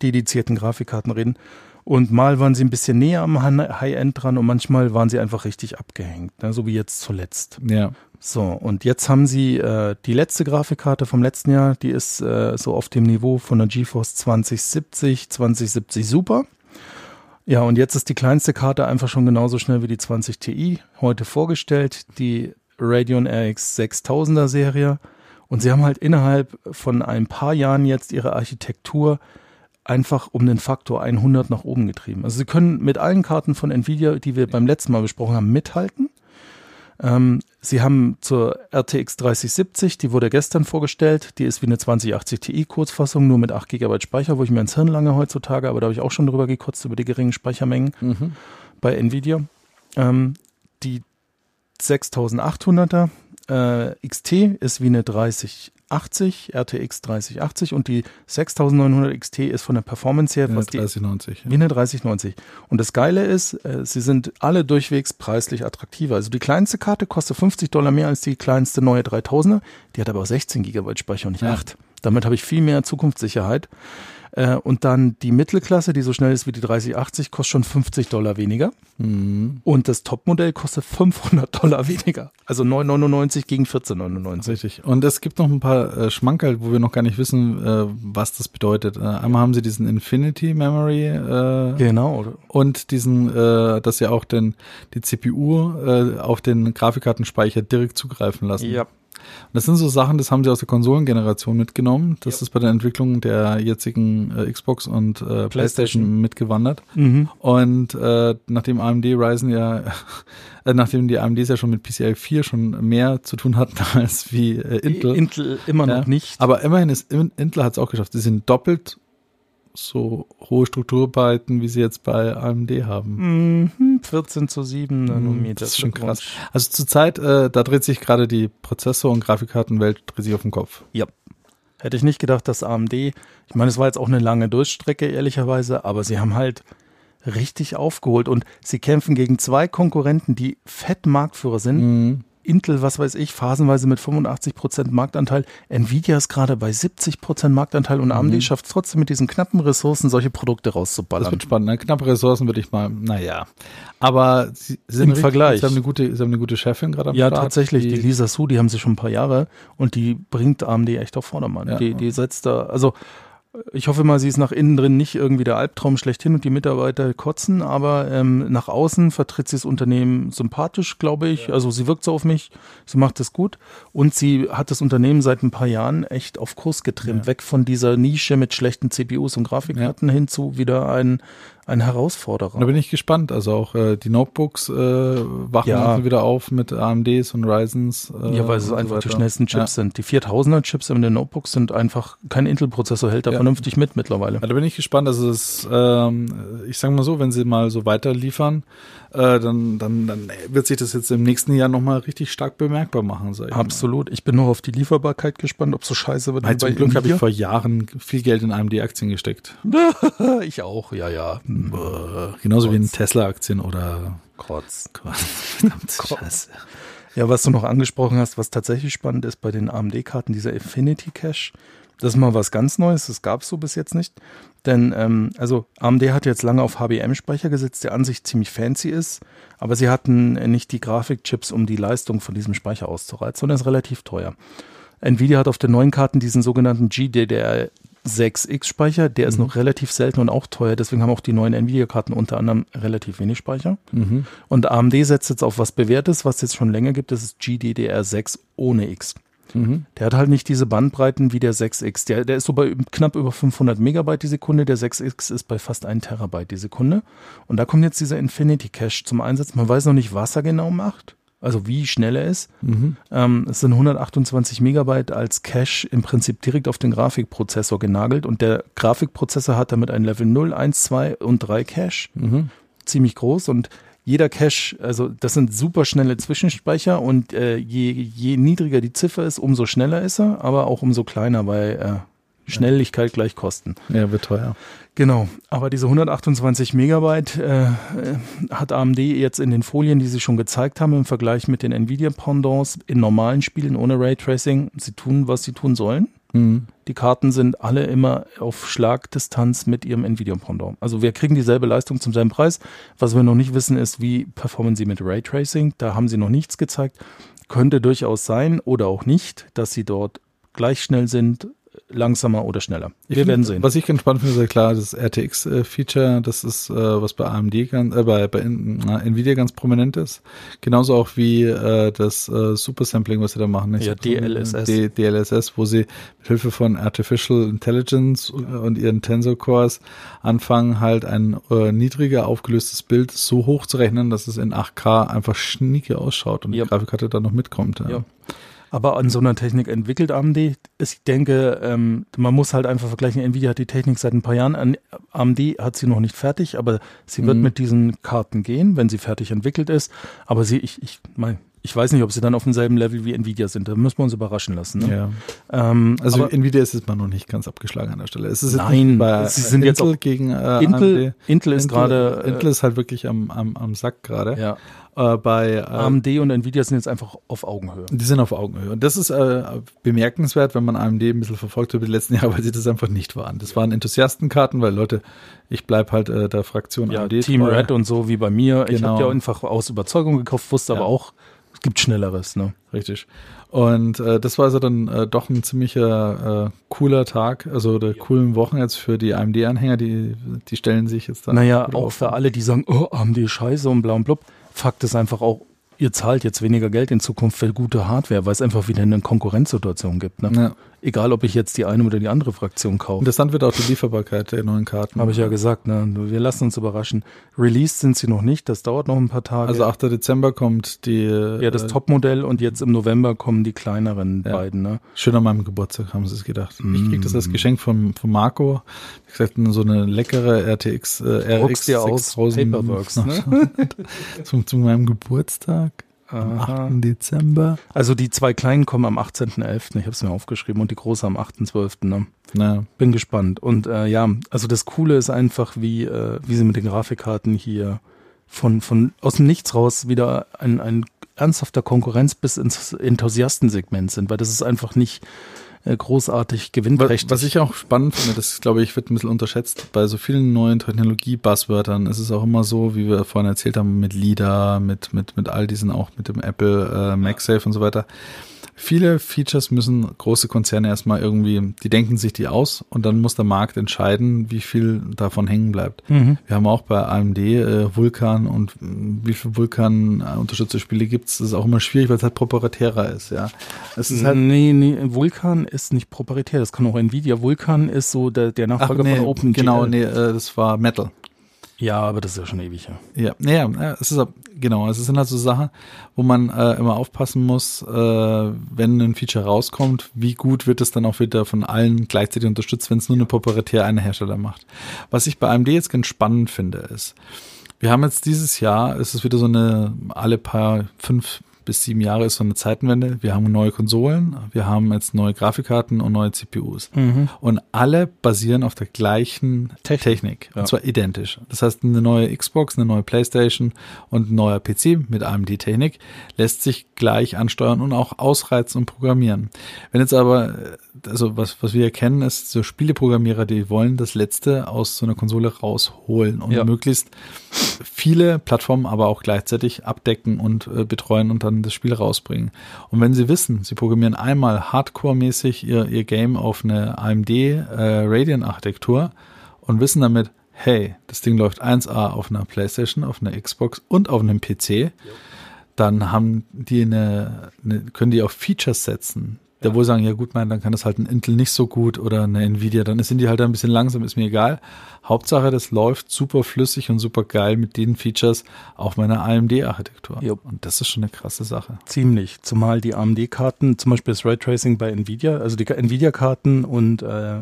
dedizierten Grafikkarten reden. Und mal waren sie ein bisschen näher am High-End dran und manchmal waren sie einfach richtig abgehängt, ne? so wie jetzt zuletzt. Ja. So, und jetzt haben sie äh, die letzte Grafikkarte vom letzten Jahr, die ist äh, so auf dem Niveau von der GeForce 2070, 2070 Super. Ja, und jetzt ist die kleinste Karte einfach schon genauso schnell wie die 20 Ti heute vorgestellt, die Radeon RX 6000er Serie. Und sie haben halt innerhalb von ein paar Jahren jetzt ihre Architektur einfach um den Faktor 100 nach oben getrieben. Also sie können mit allen Karten von Nvidia, die wir beim letzten Mal besprochen haben, mithalten. Ähm, sie haben zur RTX 3070, die wurde gestern vorgestellt, die ist wie eine 2080 Ti Kurzfassung, nur mit 8 GB Speicher, wo ich mir ins Hirn lange heutzutage, aber da habe ich auch schon drüber gekotzt, über die geringen Speichermengen mhm. bei Nvidia. Ähm, die 6800er äh, XT ist wie eine 30 80, RTX 3080 und die 6900 XT ist von der Performance her was 3090. Die, wie eine 3090. Und das Geile ist, äh, sie sind alle durchwegs preislich attraktiver. Also die kleinste Karte kostet 50 Dollar mehr als die kleinste neue 3000er. Die hat aber auch 16 GB Speicher und nicht ja. 8. Damit habe ich viel mehr Zukunftssicherheit. Äh, und dann die Mittelklasse, die so schnell ist wie die 3080, kostet schon 50 Dollar weniger. Mhm. Und das Topmodell kostet 500 Dollar weniger. Also 9,99 gegen 14,99. Richtig. Und es gibt noch ein paar äh, Schmankerl, wo wir noch gar nicht wissen, äh, was das bedeutet. Äh, einmal haben sie diesen Infinity Memory. Äh, genau. Und diesen, äh, dass sie auch den, die CPU auf den Grafikkartenspeicher direkt zugreifen lassen. Ja. Das sind so Sachen, das haben sie aus der Konsolengeneration mitgenommen. Das Yep. ist bei der Entwicklung der jetzigen äh, Xbox und äh, PlayStation. PlayStation. mitgewandert. Mhm. Und äh, nachdem AMD Ryzen ja, [laughs] äh, nachdem die AMDs ja schon mit PCI 4 schon mehr zu tun hatten [laughs] als wie äh, Intel. Intel immer noch nicht. Aber immerhin ist In- Intel hat es auch geschafft. Sie sind doppelt so hohe Strukturbyten, wie sie jetzt bei AMD haben. Mhm, 14 zu 7 Nanometer. Das ist schon krass. Also zurzeit, äh, da dreht sich gerade die Prozessor- und Grafikkartenwelt dreht sich auf den Kopf. Ja. Hätte ich nicht gedacht, dass AMD, ich meine, es war jetzt auch eine lange Durchstrecke, ehrlicherweise, aber sie haben halt richtig aufgeholt und sie kämpfen gegen zwei Konkurrenten, die fett Marktführer sind. Mhm. Intel, was weiß ich, phasenweise mit 85% Marktanteil. Nvidia ist gerade bei 70% Marktanteil und AMD schafft es trotzdem mit diesen knappen Ressourcen, solche Produkte Das rauszuballern. wird spannend. Ne? Knappe Ressourcen würde ich mal, naja. Aber sie sind Im Vergleich. Sie haben eine gute, sie haben eine gute Chefin gerade am Ja, Start. tatsächlich. Die Lisa Su, die haben sie schon ein paar Jahre und die bringt AMD echt auf Vordermann. Ja. Die, die setzt da, also ich hoffe mal, sie ist nach innen drin nicht irgendwie der Albtraum schlechthin und die Mitarbeiter kotzen, aber ähm, nach außen vertritt sie das Unternehmen sympathisch, glaube ich. Also sie wirkt so auf mich, sie macht es gut und sie hat das Unternehmen seit ein paar Jahren echt auf Kurs getrimmt, Ja. weg von dieser Nische mit schlechten CPUs und Grafikkarten hin zu wieder ein, ein Herausforderer. Da bin ich gespannt. Also auch äh, die Notebooks äh, wachen Ja. wieder auf mit AMDs und Ryzens. Äh, Ja, weil es und so einfach die schnellsten Chips sind. Die 4000er Chips in den Notebooks sind einfach, kein Intel-Prozessor hält da Ja. vernünftig mit mittlerweile. Ja, da bin ich gespannt. Also es, ähm, ich sage mal so, wenn sie mal so weiter liefern, äh, dann, dann, dann wird sich das jetzt im nächsten Jahr nochmal richtig stark bemerkbar machen. Sag ich mal. Absolut. Ich bin nur auf die Lieferbarkeit gespannt, ob so scheiße wird. Wie zum Glück habe ich vor Jahren viel Geld in AMD-Aktien gesteckt. [laughs] ich auch, ja, ja. Äh, genauso wie in Tesla-Aktien oder Kotz. [laughs] Verdammte Scheiße. Ja, was du noch angesprochen hast, was tatsächlich spannend ist bei den AMD-Karten, dieser Infinity Cache, das ist mal was ganz Neues, das gab es so bis jetzt nicht. Denn, ähm, also AMD hat jetzt lange auf HBM-Speicher gesetzt, der an sich ziemlich fancy ist, aber sie hatten nicht die Grafikchips, um die Leistung von diesem Speicher auszureizen, sondern ist relativ teuer. Nvidia hat auf den neuen Karten diesen sogenannten GDDR 6X-Speicher, der ist noch relativ selten und auch teuer, deswegen haben auch die neuen Nvidia-Karten unter anderem relativ wenig Speicher. Mhm. Und AMD setzt jetzt auf was Bewährtes, was es jetzt schon länger gibt, das ist GDDR6 ohne X. Mhm. Der hat halt nicht diese Bandbreiten wie der 6X. Der, der ist so bei knapp über 500 Megabyte die Sekunde, der 6X ist bei fast 1 Terabyte die Sekunde. Und da kommt jetzt dieser Infinity Cache zum Einsatz. Man weiß noch nicht, was er genau macht, also wie schnell er ist. Mhm. Ähm, es sind 128 Megabyte als Cache im Prinzip direkt auf den Grafikprozessor genagelt und der Grafikprozessor hat damit ein Level 0, 1, 2 und 3 Cache Mhm. ziemlich groß und jeder Cache, also das sind super schnelle Zwischenspeicher und äh, je, je niedriger die Ziffer ist, umso schneller ist er, aber auch umso kleiner, weil äh, Schnelligkeit gleich Kosten. Ja, wird teuer. Genau, aber diese 128 Megabyte äh, äh, hat AMD jetzt in den Folien, die sie schon gezeigt haben, im Vergleich mit den Nvidia Pendants in normalen Spielen ohne Raytracing, sie tun, was sie tun sollen. Mhm. Die Karten sind alle immer auf Schlagdistanz mit ihrem Nvidia Pendant. Also wir kriegen dieselbe Leistung zum selben Preis. Was wir noch nicht wissen, ist, wie performen sie mit Raytracing. Da haben sie noch nichts gezeigt. Könnte durchaus sein oder auch nicht, dass sie dort gleich schnell sind, langsamer oder schneller. Ich wir werden sehen. Was ich ganz spannend finde, ist ja klar, das RTX-Feature, das ist, äh, was bei AMD, ganz, äh, bei, bei Nvidia ganz prominent ist. Genauso auch wie äh, das äh, Supersampling, was sie da machen. Ich Ja, DLSS. D DLSS, wo sie mit Hilfe von Artificial Intelligence und ihren Tensor Cores anfangen, halt ein äh, niedriger aufgelöstes Bild so hoch zu rechnen, dass es in 8K einfach schnieke ausschaut und Ja. die Grafikkarte dann noch mitkommt. Ja. Ja. Aber an so einer Technik entwickelt AMD. Ich denke, ähm, man muss halt einfach vergleichen. Nvidia hat die Technik seit ein paar Jahren. AMD hat sie noch nicht fertig, aber sie wird Mhm. mit diesen Karten gehen, wenn sie fertig entwickelt ist. Aber sie, ich, ich mein, ich weiß nicht, ob sie dann auf demselben Level wie Nvidia sind. Da müssen wir uns überraschen lassen. Ne? Ja. Ähm, Also Nvidia ist jetzt mal noch nicht ganz abgeschlagen an der Stelle. Es ist jetzt Nein, sie sind jetzt Intel auch- gegen äh, Intel, AMD. Intel ist gerade, Intel ist halt wirklich am, am, am Sack gerade. äh, ja, Äh, bei äh, AMD und Nvidia sind jetzt einfach auf Augenhöhe. die sind auf Augenhöhe. Und das ist äh, bemerkenswert, wenn man AMD ein bisschen verfolgt über die letzten [laughs] Jahre, weil sie das einfach nicht waren. Das waren Enthusiastenkarten, weil Leute, ich bleib halt äh, der Fraktion Ja, AMD. Team. Red und so wie bei mir. Ich Genau. habe ja einfach aus Überzeugung gekauft, wusste Ja. aber auch, es gibt Schnelleres. Ne? Richtig. Und äh, das war also dann äh, doch ein ziemlicher äh, cooler Tag, also der coolen Wochen jetzt für die AMD-Anhänger, die, die stellen sich jetzt dann. Naja, auch auf. für alle, die sagen, oh, AMD scheiße und bla und blub. Fakt ist einfach auch, ihr zahlt jetzt weniger Geld in Zukunft für gute Hardware, weil es einfach wieder eine Konkurrenzsituation gibt. Ne? Ja. Egal, ob ich jetzt die eine oder die andere Fraktion kaufe. Interessant wird auch die Lieferbarkeit der neuen Karten. Habe ich ja gesagt, ne? wir lassen uns überraschen. Released sind sie noch nicht, das dauert noch ein paar Tage. Also 8. Dezember kommt die. Ja, das äh, Topmodell und jetzt im November kommen die kleineren Ja. beiden. Ne? Schön an meinem Geburtstag haben sie es gedacht. Ich krieg das als Mm. Geschenk von, von Marco. Wie gesagt, so eine leckere RTX, äh, RX dir aus 6000 Paperworks, ne? [laughs] zu, zu meinem Geburtstag am Aha. 8. Dezember. Also die zwei kleinen kommen am 18.11., ich habe es mir aufgeschrieben, und die große am 8.12. Ne? Na, Bin gespannt. Und äh, ja, also das Coole ist einfach, wie, äh, wie sie mit den Grafikkarten hier von, von aus dem Nichts raus wieder ein, ein ernsthafter Konkurrenz bis ins Enthusiastensegment sind, weil das ist einfach nicht äh, großartig was, gewinnträchtig. was ich auch spannend finde, das glaube ich wird ein bisschen unterschätzt. Bei so vielen neuen Technologie-Buzzwörtern ist es auch immer so, wie wir vorhin erzählt haben, mit LIDA, mit, mit, mit all diesen auch mit dem Apple äh, MagSafe und so weiter. Viele Features müssen große Konzerne erstmal irgendwie, die denken sich die aus und dann muss der Markt entscheiden, wie viel davon hängen bleibt. Mhm. Wir haben auch bei AMD äh, Vulkan und mh, wie viele Vulkan äh, unterstützte Spiele gibt's? Das ist auch immer schwierig, weil es halt proprietärer ist, ja. Es ist halt nee, nee, Vulkan ist nicht proprietär, das kann auch Nvidia. Vulkan ist so der, der Nachfolger von OpenGL. genau, nee, äh, das war Metal. Ja, aber das ist ja schon ewig her. Ja, naja, ja, es ist genau, es sind halt so Sachen, wo man äh, immer aufpassen muss, äh, wenn ein Feature rauskommt, wie gut wird es dann auch wieder von allen gleichzeitig unterstützt, wenn es nur eine proprietär eine Hersteller macht. Was ich bei AMD jetzt ganz spannend finde, ist, wir haben jetzt dieses Jahr, es ist wieder so eine, alle paar fünf bis sieben Jahre ist so eine Zeitenwende. Wir haben neue Konsolen, wir haben jetzt neue Grafikkarten und neue CPUs. Und alle basieren auf der gleichen Technik. Ja. Und zwar identisch. Das heißt, eine neue Xbox, eine neue Playstation und ein neuer PC mit AMD-Technik lässt sich gleich ansteuern und auch ausreizen und programmieren. Wenn jetzt aber, also was, was wir kennen, ist so Spieleprogrammierer, die wollen das Letzte aus so einer Konsole rausholen und Ja. möglichst viele Plattformen aber auch gleichzeitig abdecken und äh, betreuen und dann das Spiel rausbringen. Und wenn sie wissen, sie programmieren einmal hardcore-mäßig ihr, ihr Game auf eine AMD äh, Radeon-Architektur und wissen damit, hey, das Ding läuft 1A auf einer Playstation, auf einer Xbox und auf einem PC, dann haben die eine, eine können die auf Features setzen. Da wohl sagen, ja gut, mein, dann kann das halt ein Intel nicht so gut oder eine Nvidia, dann sind die halt ein bisschen langsam, ist mir egal. Hauptsache, das läuft super flüssig und super geil mit den Features auf meiner AMD-Architektur. Und das ist schon eine krasse Sache. Ziemlich. Zumal die AMD-Karten, zum Beispiel das Raytracing bei Nvidia, also die Nvidia-Karten und äh,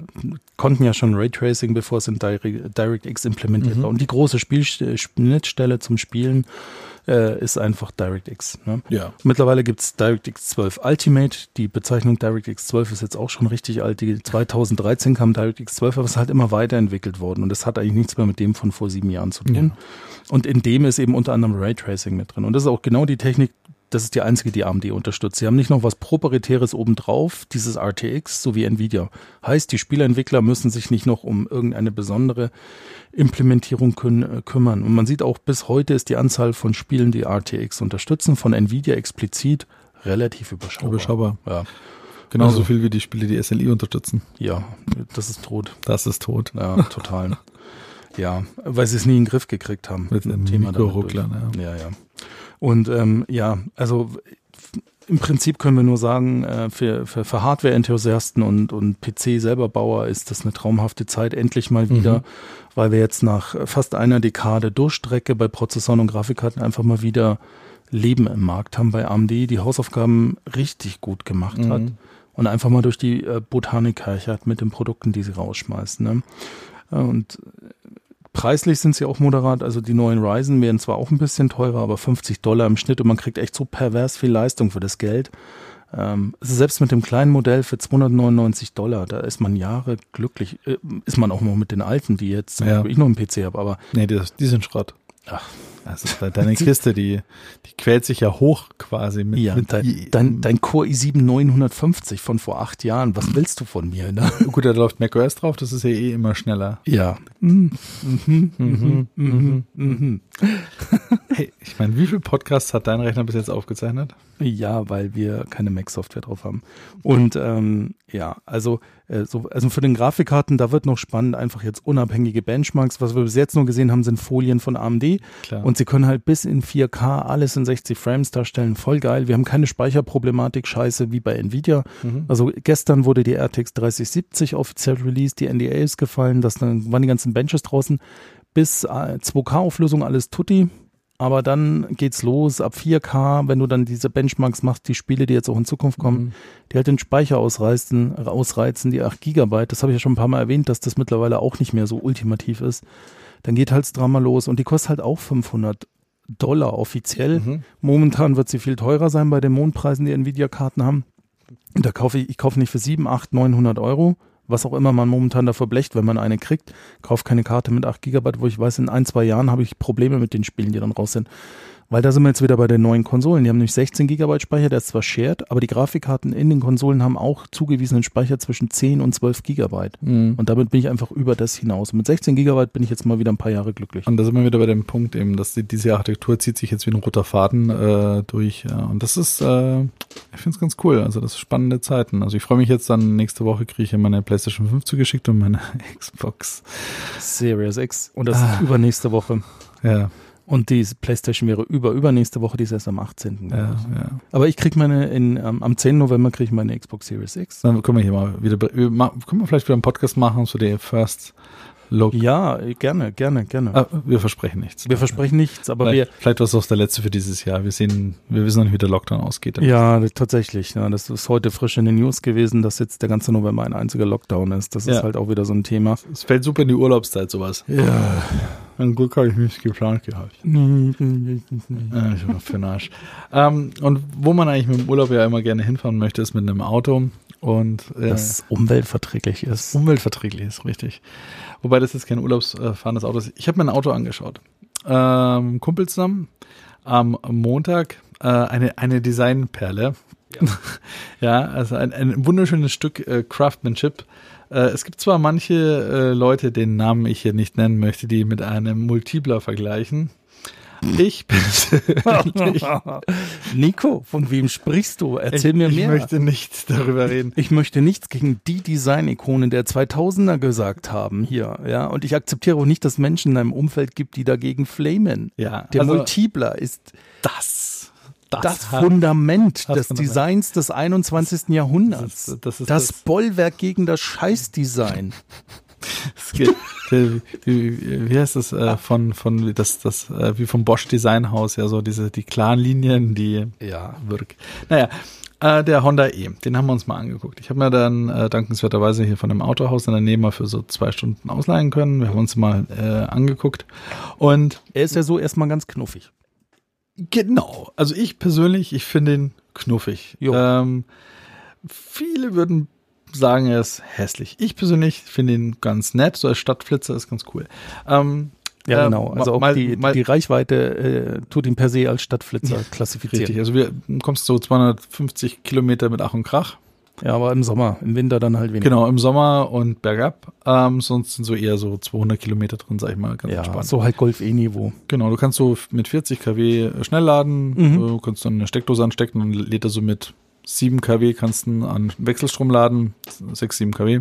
konnten ja schon Raytracing, bevor es in Direct- DirectX implementiert Mhm. war. Und die große Spielst- Schnittstelle zum Spielen äh, ist einfach DirectX. Ne? Ja. Mittlerweile gibt's DirectX 12 Ultimate. Die Bezeichnung DirectX 12 ist jetzt auch schon richtig alt. Die 2013 kam DirectX 12, aber es ist halt immer weiterentwickelt worden. Und das hat eigentlich nichts mehr mit dem von vor sieben Jahren zu tun. Und in dem ist eben unter anderem Raytracing mit drin. Und das ist auch genau die Technik, das ist die einzige, die AMD unterstützt. Sie haben nicht noch was Proprietäres obendrauf, dieses RTX, so wie Nvidia. Heißt, die Spieleentwickler müssen sich nicht noch um irgendeine besondere Implementierung kün äh, kümmern. Und man sieht auch, bis heute ist die Anzahl von Spielen, die RTX unterstützen, von Nvidia explizit relativ überschaubar. Überschaubar. Ja, Genauso Also- viel wie die Spiele, die SLI unterstützen. ja, das ist tot. Das ist tot. Ja, total. [laughs] ja, weil sie es nie in den Griff gekriegt haben. Mit dem Thema durch. ja. Ja, ja. Und ähm, ja, also im Prinzip können wir nur sagen, äh, für, für, für Hardware-Enthusiasten und, und PC-Selberbauer ist das eine traumhafte Zeit, endlich mal wieder, weil wir jetzt nach fast einer Dekade Durchstrecke bei Prozessoren und Grafikkarten einfach mal wieder Leben im Markt haben bei AMD, die Hausaufgaben richtig gut gemacht hat und einfach mal durch die äh, Botanik herchert mit den Produkten, die sie rausschmeißen. Ne? Und preislich sind sie auch moderat. Also die neuen Ryzen werden zwar auch ein bisschen teurer, aber 50 Dollar im Schnitt und man kriegt echt so pervers viel Leistung für das Geld. Ähm, also selbst mit dem kleinen Modell für 299 Dollar, da ist man Jahre glücklich. Äh, ist man auch noch mit den alten, die jetzt Ja. Ich noch einen PC habe, aber Nee, die, die sind Schrott. Ach. Also de- deine Kiste, die, die quält sich ja hoch quasi mit, ja, mit dein, dein, dein Core i7 950 von vor acht Jahren, was willst du von mir? Ne? [laughs] Gut, da läuft macOS drauf, das ist ja eh immer schneller. Ja. Mhm. Mhm. Mhm. Mhm. Mhm. Hey, ich meine, wie viele Podcasts hat dein Rechner bis jetzt aufgezeichnet? Ja, weil wir keine Mac-Software drauf haben. Und ähm, ja, also, äh, so, also für den Grafikkarten, da wird noch spannend, einfach jetzt unabhängige Benchmarks. Was wir bis jetzt nur gesehen haben, sind Folien von AMD. Klar. Und sie können halt bis in 4K alles in 60 Frames darstellen. Voll geil. Wir haben keine Speicherproblematik, scheiße, wie bei Nvidia. Mhm. Also gestern wurde die RTX 3070 offiziell released, die NDA ist gefallen, das dann waren die ganzen Benches draußen. Bis äh, 2K-Auflösung alles tutti. Aber dann geht's los ab 4K, wenn du dann diese Benchmarks machst, die Spiele, die jetzt auch in Zukunft kommen, Mhm. die halt den Speicher ausreizen, ausreizen, die 8 Gigabyte. Das habe ich ja schon ein paar Mal erwähnt, dass das mittlerweile auch nicht mehr so ultimativ ist. Dann geht halt das Drama los und die kostet halt auch 500 Dollar offiziell. Mhm. Momentan wird sie viel teurer sein bei den Mondpreisen, die Nvidia-Karten haben. Und da kaufe ich, ich kaufe nicht für 7, 8, 900 Euro, was auch immer man momentan dafür blecht, wenn man eine kriegt. Kaufe keine Karte mit 8 Gigabyte, wo ich weiß, in ein, zwei Jahren habe ich Probleme mit den Spielen, die dann raus sind. Weil da sind wir jetzt wieder bei den neuen Konsolen. Die haben nämlich 16 Gigabyte Speicher, der ist zwar shared, aber die Grafikkarten in den Konsolen haben auch zugewiesenen Speicher zwischen 10 und 12 Gigabyte. Mhm. Und damit bin ich einfach über das hinaus. Und mit 16 Gigabyte bin ich jetzt mal wieder ein paar Jahre glücklich. Und da sind wir wieder bei dem Punkt eben, dass die, diese Architektur zieht sich jetzt wie ein roter Faden äh, durch. Ja. Und das ist, äh, ich finde es ganz cool. Also das ist spannende Zeiten. Also ich freue mich jetzt dann, nächste Woche kriege ich meine PlayStation 5 zugeschickt und meine [laughs] Xbox. Series X. Und das Ah. ist übernächste Woche. Ja, Und die PlayStation wäre über übernächste Woche, die ist erst am 18. ja, ja. Aber ich krieg meine, in, am am 10. November kriege ich meine Xbox Series X. Dann können wir hier mal wieder, wir können wir vielleicht wieder einen Podcast machen, so der First Look. Ja, gerne, gerne, gerne. Ah, wir versprechen nichts. wir versprechen nichts, aber wir, vielleicht, vielleicht war es auch der letzte für dieses Jahr. Wir sehen, wir wissen noch nicht, wie der Lockdown ausgeht. ja, tatsächlich. Ja, das ist heute frisch in den News gewesen, dass jetzt der ganze November ein einziger Lockdown ist. Das ist Ja. halt auch wieder so ein Thema. Es fällt super in die Urlaubszeit, sowas. Ja. Ein Glück habe ich nicht geplant gehabt. Äh, ich war für den Arsch. Ähm, und wo man eigentlich mit dem Urlaub ja immer gerne hinfahren möchte, ist mit einem Auto und äh, Das umweltverträglich ist. umweltverträglich ist, richtig. Wobei das jetzt kein urlaubsfahrendes Auto ist. Ich habe mir ein Auto angeschaut. Ähm, Kumpel zusammen am Montag äh, eine, eine Designperle. [laughs] Ja, also ein, ein wunderschönes Stück äh, Craftsmanship. Äh, es gibt zwar manche äh, Leute, deren Namen ich hier nicht nennen möchte, die mit einem Multipler vergleichen. Ich persönlich, Nico, von wem sprichst du? Erzähl ich, mir ich mehr. möchte nicht darüber reden. Ich möchte nichts gegen die Design-Ikonen der 2000er gesagt haben hier, ja. Und ich akzeptiere auch nicht, dass Menschen in einem Umfeld gibt, die dagegen flamen. Ja, Der also Multipler ist das, das, das, Fundament das des Fundament. Designs des 21. Jahrhunderts. Das ist- das ist das- Bollwerk gegen das Scheißdesign. [laughs] Wie, wie, wie heißt das äh, von von das das äh, wie vom Bosch Designhaus ja so diese die klaren Linien die Ja. wirk. Naja, äh, der Honda E, den haben wir uns mal angeguckt. Ich habe mir dann äh, dankenswerterweise hier von einem Autohaus in der Nähe mal für so zwei Stunden ausleihen können. Wir haben uns mal äh, angeguckt und Er ist ja so erstmal ganz knuffig. Genau. Also ich persönlich, ich finde ihn knuffig. Jo. Ähm, viele würden sagen, er ist hässlich. Ich persönlich finde ihn ganz nett. So als Stadtflitzer ist ganz cool. Ähm, Ja, äh, genau. Also auch mal- die, mal- die Reichweite äh, tut ihn per se als Stadtflitzer klassifizieren. Richtig. Also wir du kommst so 250 Kilometer mit Ach und Krach. Ja, aber im Sommer, im Winter dann halt weniger. Genau, im Sommer und bergab. Ähm, sonst sind so eher so 200 Kilometer drin, sag ich mal, ganz Ja, entspannt. so halt Golf E-Niveau. Genau, du kannst so mit 40 kW schnell laden, Mhm. du kannst dann eine Steckdose anstecken und lädt er so mit 7 kW kannst du an Wechselstrom laden, 6, 7 kW.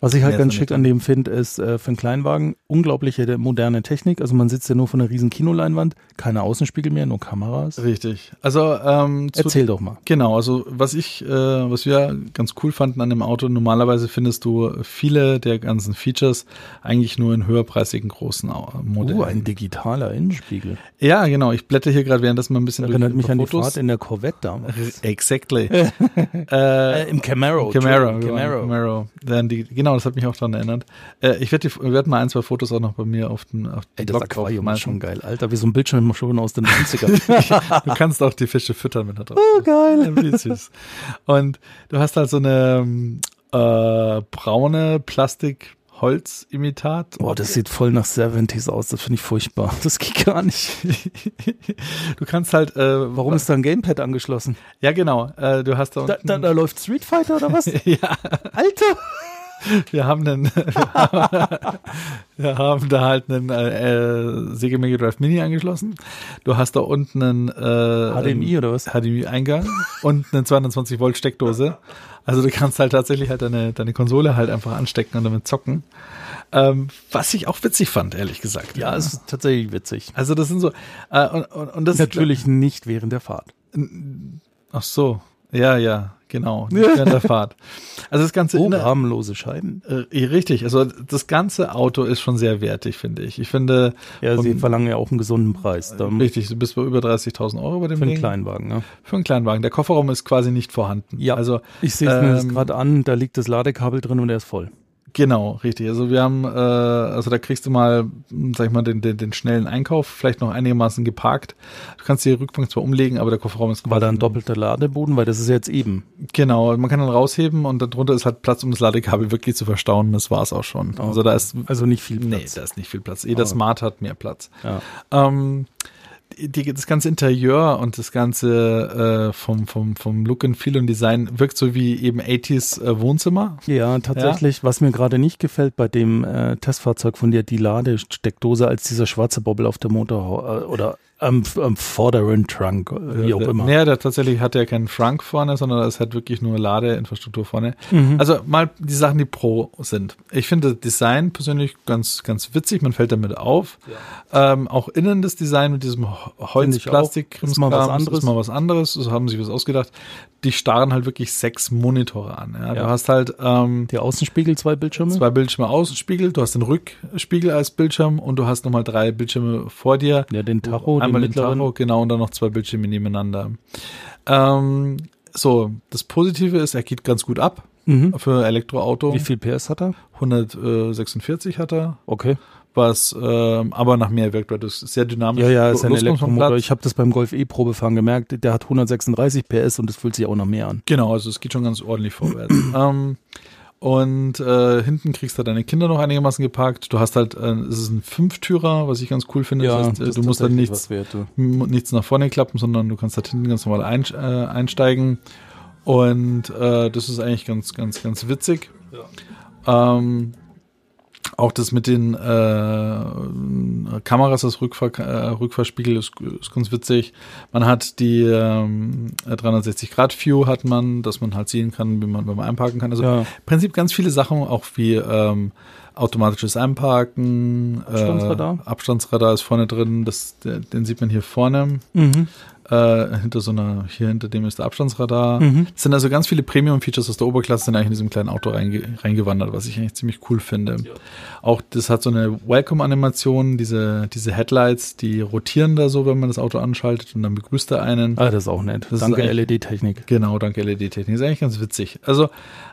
Was ich halt ganz schick an dem finde, ist äh, für einen Kleinwagen unglaubliche moderne Technik. Also man sitzt ja nur von einer riesen Kinoleinwand, keine Außenspiegel mehr, nur Kameras. Richtig. Also ähm, zu, Erzähl doch mal. Genau, also was ich, äh, was wir ganz cool fanden an dem Auto, normalerweise findest du viele der ganzen Features eigentlich nur in höherpreisigen großen Au- Modellen. Oh, ein digitaler Innenspiegel. ja, genau. Ich blätter hier gerade währenddessen mal ein bisschen Erinnert durch mich an die. Fahrt in der Corvette damals. Exactly. [laughs] äh, Im Camaro. Camaro, Entschuldigung, Camaro. Camaro. Dann die, genau, das hat mich auch daran erinnert. Äh, ich werde werd mal ein, zwei Fotos auch noch bei mir auf den, auf den Ey, das Blog Aquarium ist schon geil. Alter, wie so ein Bildschirm schon aus den 90ern. [laughs] Du kannst auch die Fische füttern mit da drauf. oh, geil. Wie süß. Und du hast halt so eine äh, braune Plastik-Holz-Imitat. Boah, das sieht voll nach 70s aus. Das finde ich furchtbar. [laughs] Das geht gar nicht. [laughs] du kannst halt, äh, Warum ist da ein Gamepad angeschlossen? Ja, genau. Äh, du hast da Da, da, da läuft Street Fighter oder was? ja, Alter! [laughs] wir haben einen, [laughs] wir haben da halt einen äh, Sega Mega Drive Mini angeschlossen. Du hast da unten einen äh, HDMI oder was? HDMI-Eingang und eine 220 Volt Steckdose. Also du kannst halt tatsächlich halt deine, deine Konsole halt einfach anstecken und damit zocken. Ähm, was ich auch witzig fand, ehrlich gesagt. Ja, es ist tatsächlich witzig. Also das sind so äh, und, und, und das Natürlich nicht während der Fahrt. Ach so, ja, ja, genau, [laughs] nicht während der Fahrt. Also das ganze Oh, rahmenlose Scheiben. äh, richtig. Also das ganze Auto ist schon sehr wertig, finde ich. Ich finde Ja, sie und- verlangen ja auch einen gesunden Preis. Da richtig. Du bist bei über 30.000 Euro bei dem für einen Ding. Kleinwagen. Ne? Für einen Kleinwagen. Der Kofferraum ist quasi nicht vorhanden. Ja. Also Ich sehe es mir ähm, gerade an, da liegt das Ladekabel drin und er ist voll. Genau, richtig. Also wir haben, äh, also da kriegst du mal, hm, sag ich mal, den, den, den schnellen Einkauf, vielleicht noch einigermaßen geparkt. Du kannst die Rückbank zwar umlegen, aber der Kofferraum ist War da ein doppelter Ladeboden, weil das ist jetzt eben. Genau, man kann dann rausheben und darunter ist halt Platz, um das Ladekabel wirklich zu verstauen. Das war's auch schon. Also da ist, Also nicht viel nee, Platz. da ist nicht viel Platz. Jeder Aber- Smart hat mehr Platz. Ja. Ähm, die, das ganze Interieur und das ganze äh, vom, vom, vom Look and Feel und Design wirkt so wie eben 80s äh, Wohnzimmer. Ja, tatsächlich. Was mir gerade nicht gefällt bei dem äh, Testfahrzeug von dir, die Ladesteckdose als dieser schwarze Bobbel auf der Motor äh, oder am, am vorderen Trunk, wie auch immer. Naja, der tatsächlich hat ja keinen Trunk vorne, sondern es hat wirklich nur Ladeinfrastruktur vorne. Mhm. Also mal die Sachen, die pro sind. Ich finde das Design persönlich ganz, ganz witzig. Man fällt damit auf. Ähm, auch innen das Design mit diesem. Holzplastik Ist mal was anderes. Ist mal was anderes. So haben sie was ausgedacht. Die starren halt wirklich sechs Monitore an. Ja. Du Ja. hast halt ähm, Der Außenspiegel, zwei Bildschirme. zwei Bildschirme Außenspiegel, du hast den Rückspiegel als Bildschirm und du hast nochmal drei Bildschirme vor dir. ja, den Tacho, Einmal mittleren. Tacho, genau, und dann noch zwei Bildschirme nebeneinander. Ähm, so, das Positive ist, er geht ganz gut ab Mhm. für Elektroauto. Wie viel PS hat er? 146 hat er, Okay. was ähm, aber nach mehr wirkt, weil das ist sehr dynamisch. Ja, ja, ist ein Elektromotor. Ich habe das beim Golf E Probefahren gemerkt. Der hat 136 PS und das fühlt sich auch noch mehr an. Genau, also es geht schon ganz ordentlich vorwärts. [clears throat] ähm, und äh, hinten kriegst du deine Kinder noch einigermaßen geparkt. Du hast halt, äh, es ist ein Fünftürer, was ich ganz cool finde. das heißt, äh, das du musst dann tatsächlich nichts, wert, nichts nach vorne klappen, sondern du kannst halt hinten ganz normal ein, äh, einsteigen. Und äh, das ist eigentlich ganz, ganz, ganz witzig. Ähm, auch das mit den äh, Kameras, das Rückfahr, äh, Rückfahrspiegel ist, ist ganz witzig. Man hat die ähm, 360-Grad-View hat man, dass man halt sehen kann, wie man beim Einparken kann. Also Ja. im Prinzip ganz viele Sachen, auch wie ähm, automatisches Einparken, Abstandsradar? Äh, Abstandsradar ist vorne drin, das, den sieht man hier vorne. Mhm. Äh, hinter so einer, hier hinter dem ist der Abstandsradar. Mhm. Es sind also ganz viele Premium-Features aus der Oberklasse sind eigentlich in diesem kleinen Auto reinge reingewandert, was ich eigentlich ziemlich cool finde. Auch das hat so eine Welcome-Animation, diese, diese Headlights, die rotieren da so, wenn man das Auto anschaltet und dann begrüßt er einen. Ah, das ist auch nett. Das ist Danke LED-Technik. Genau, danke LED-Technik. Ist eigentlich ganz witzig. Also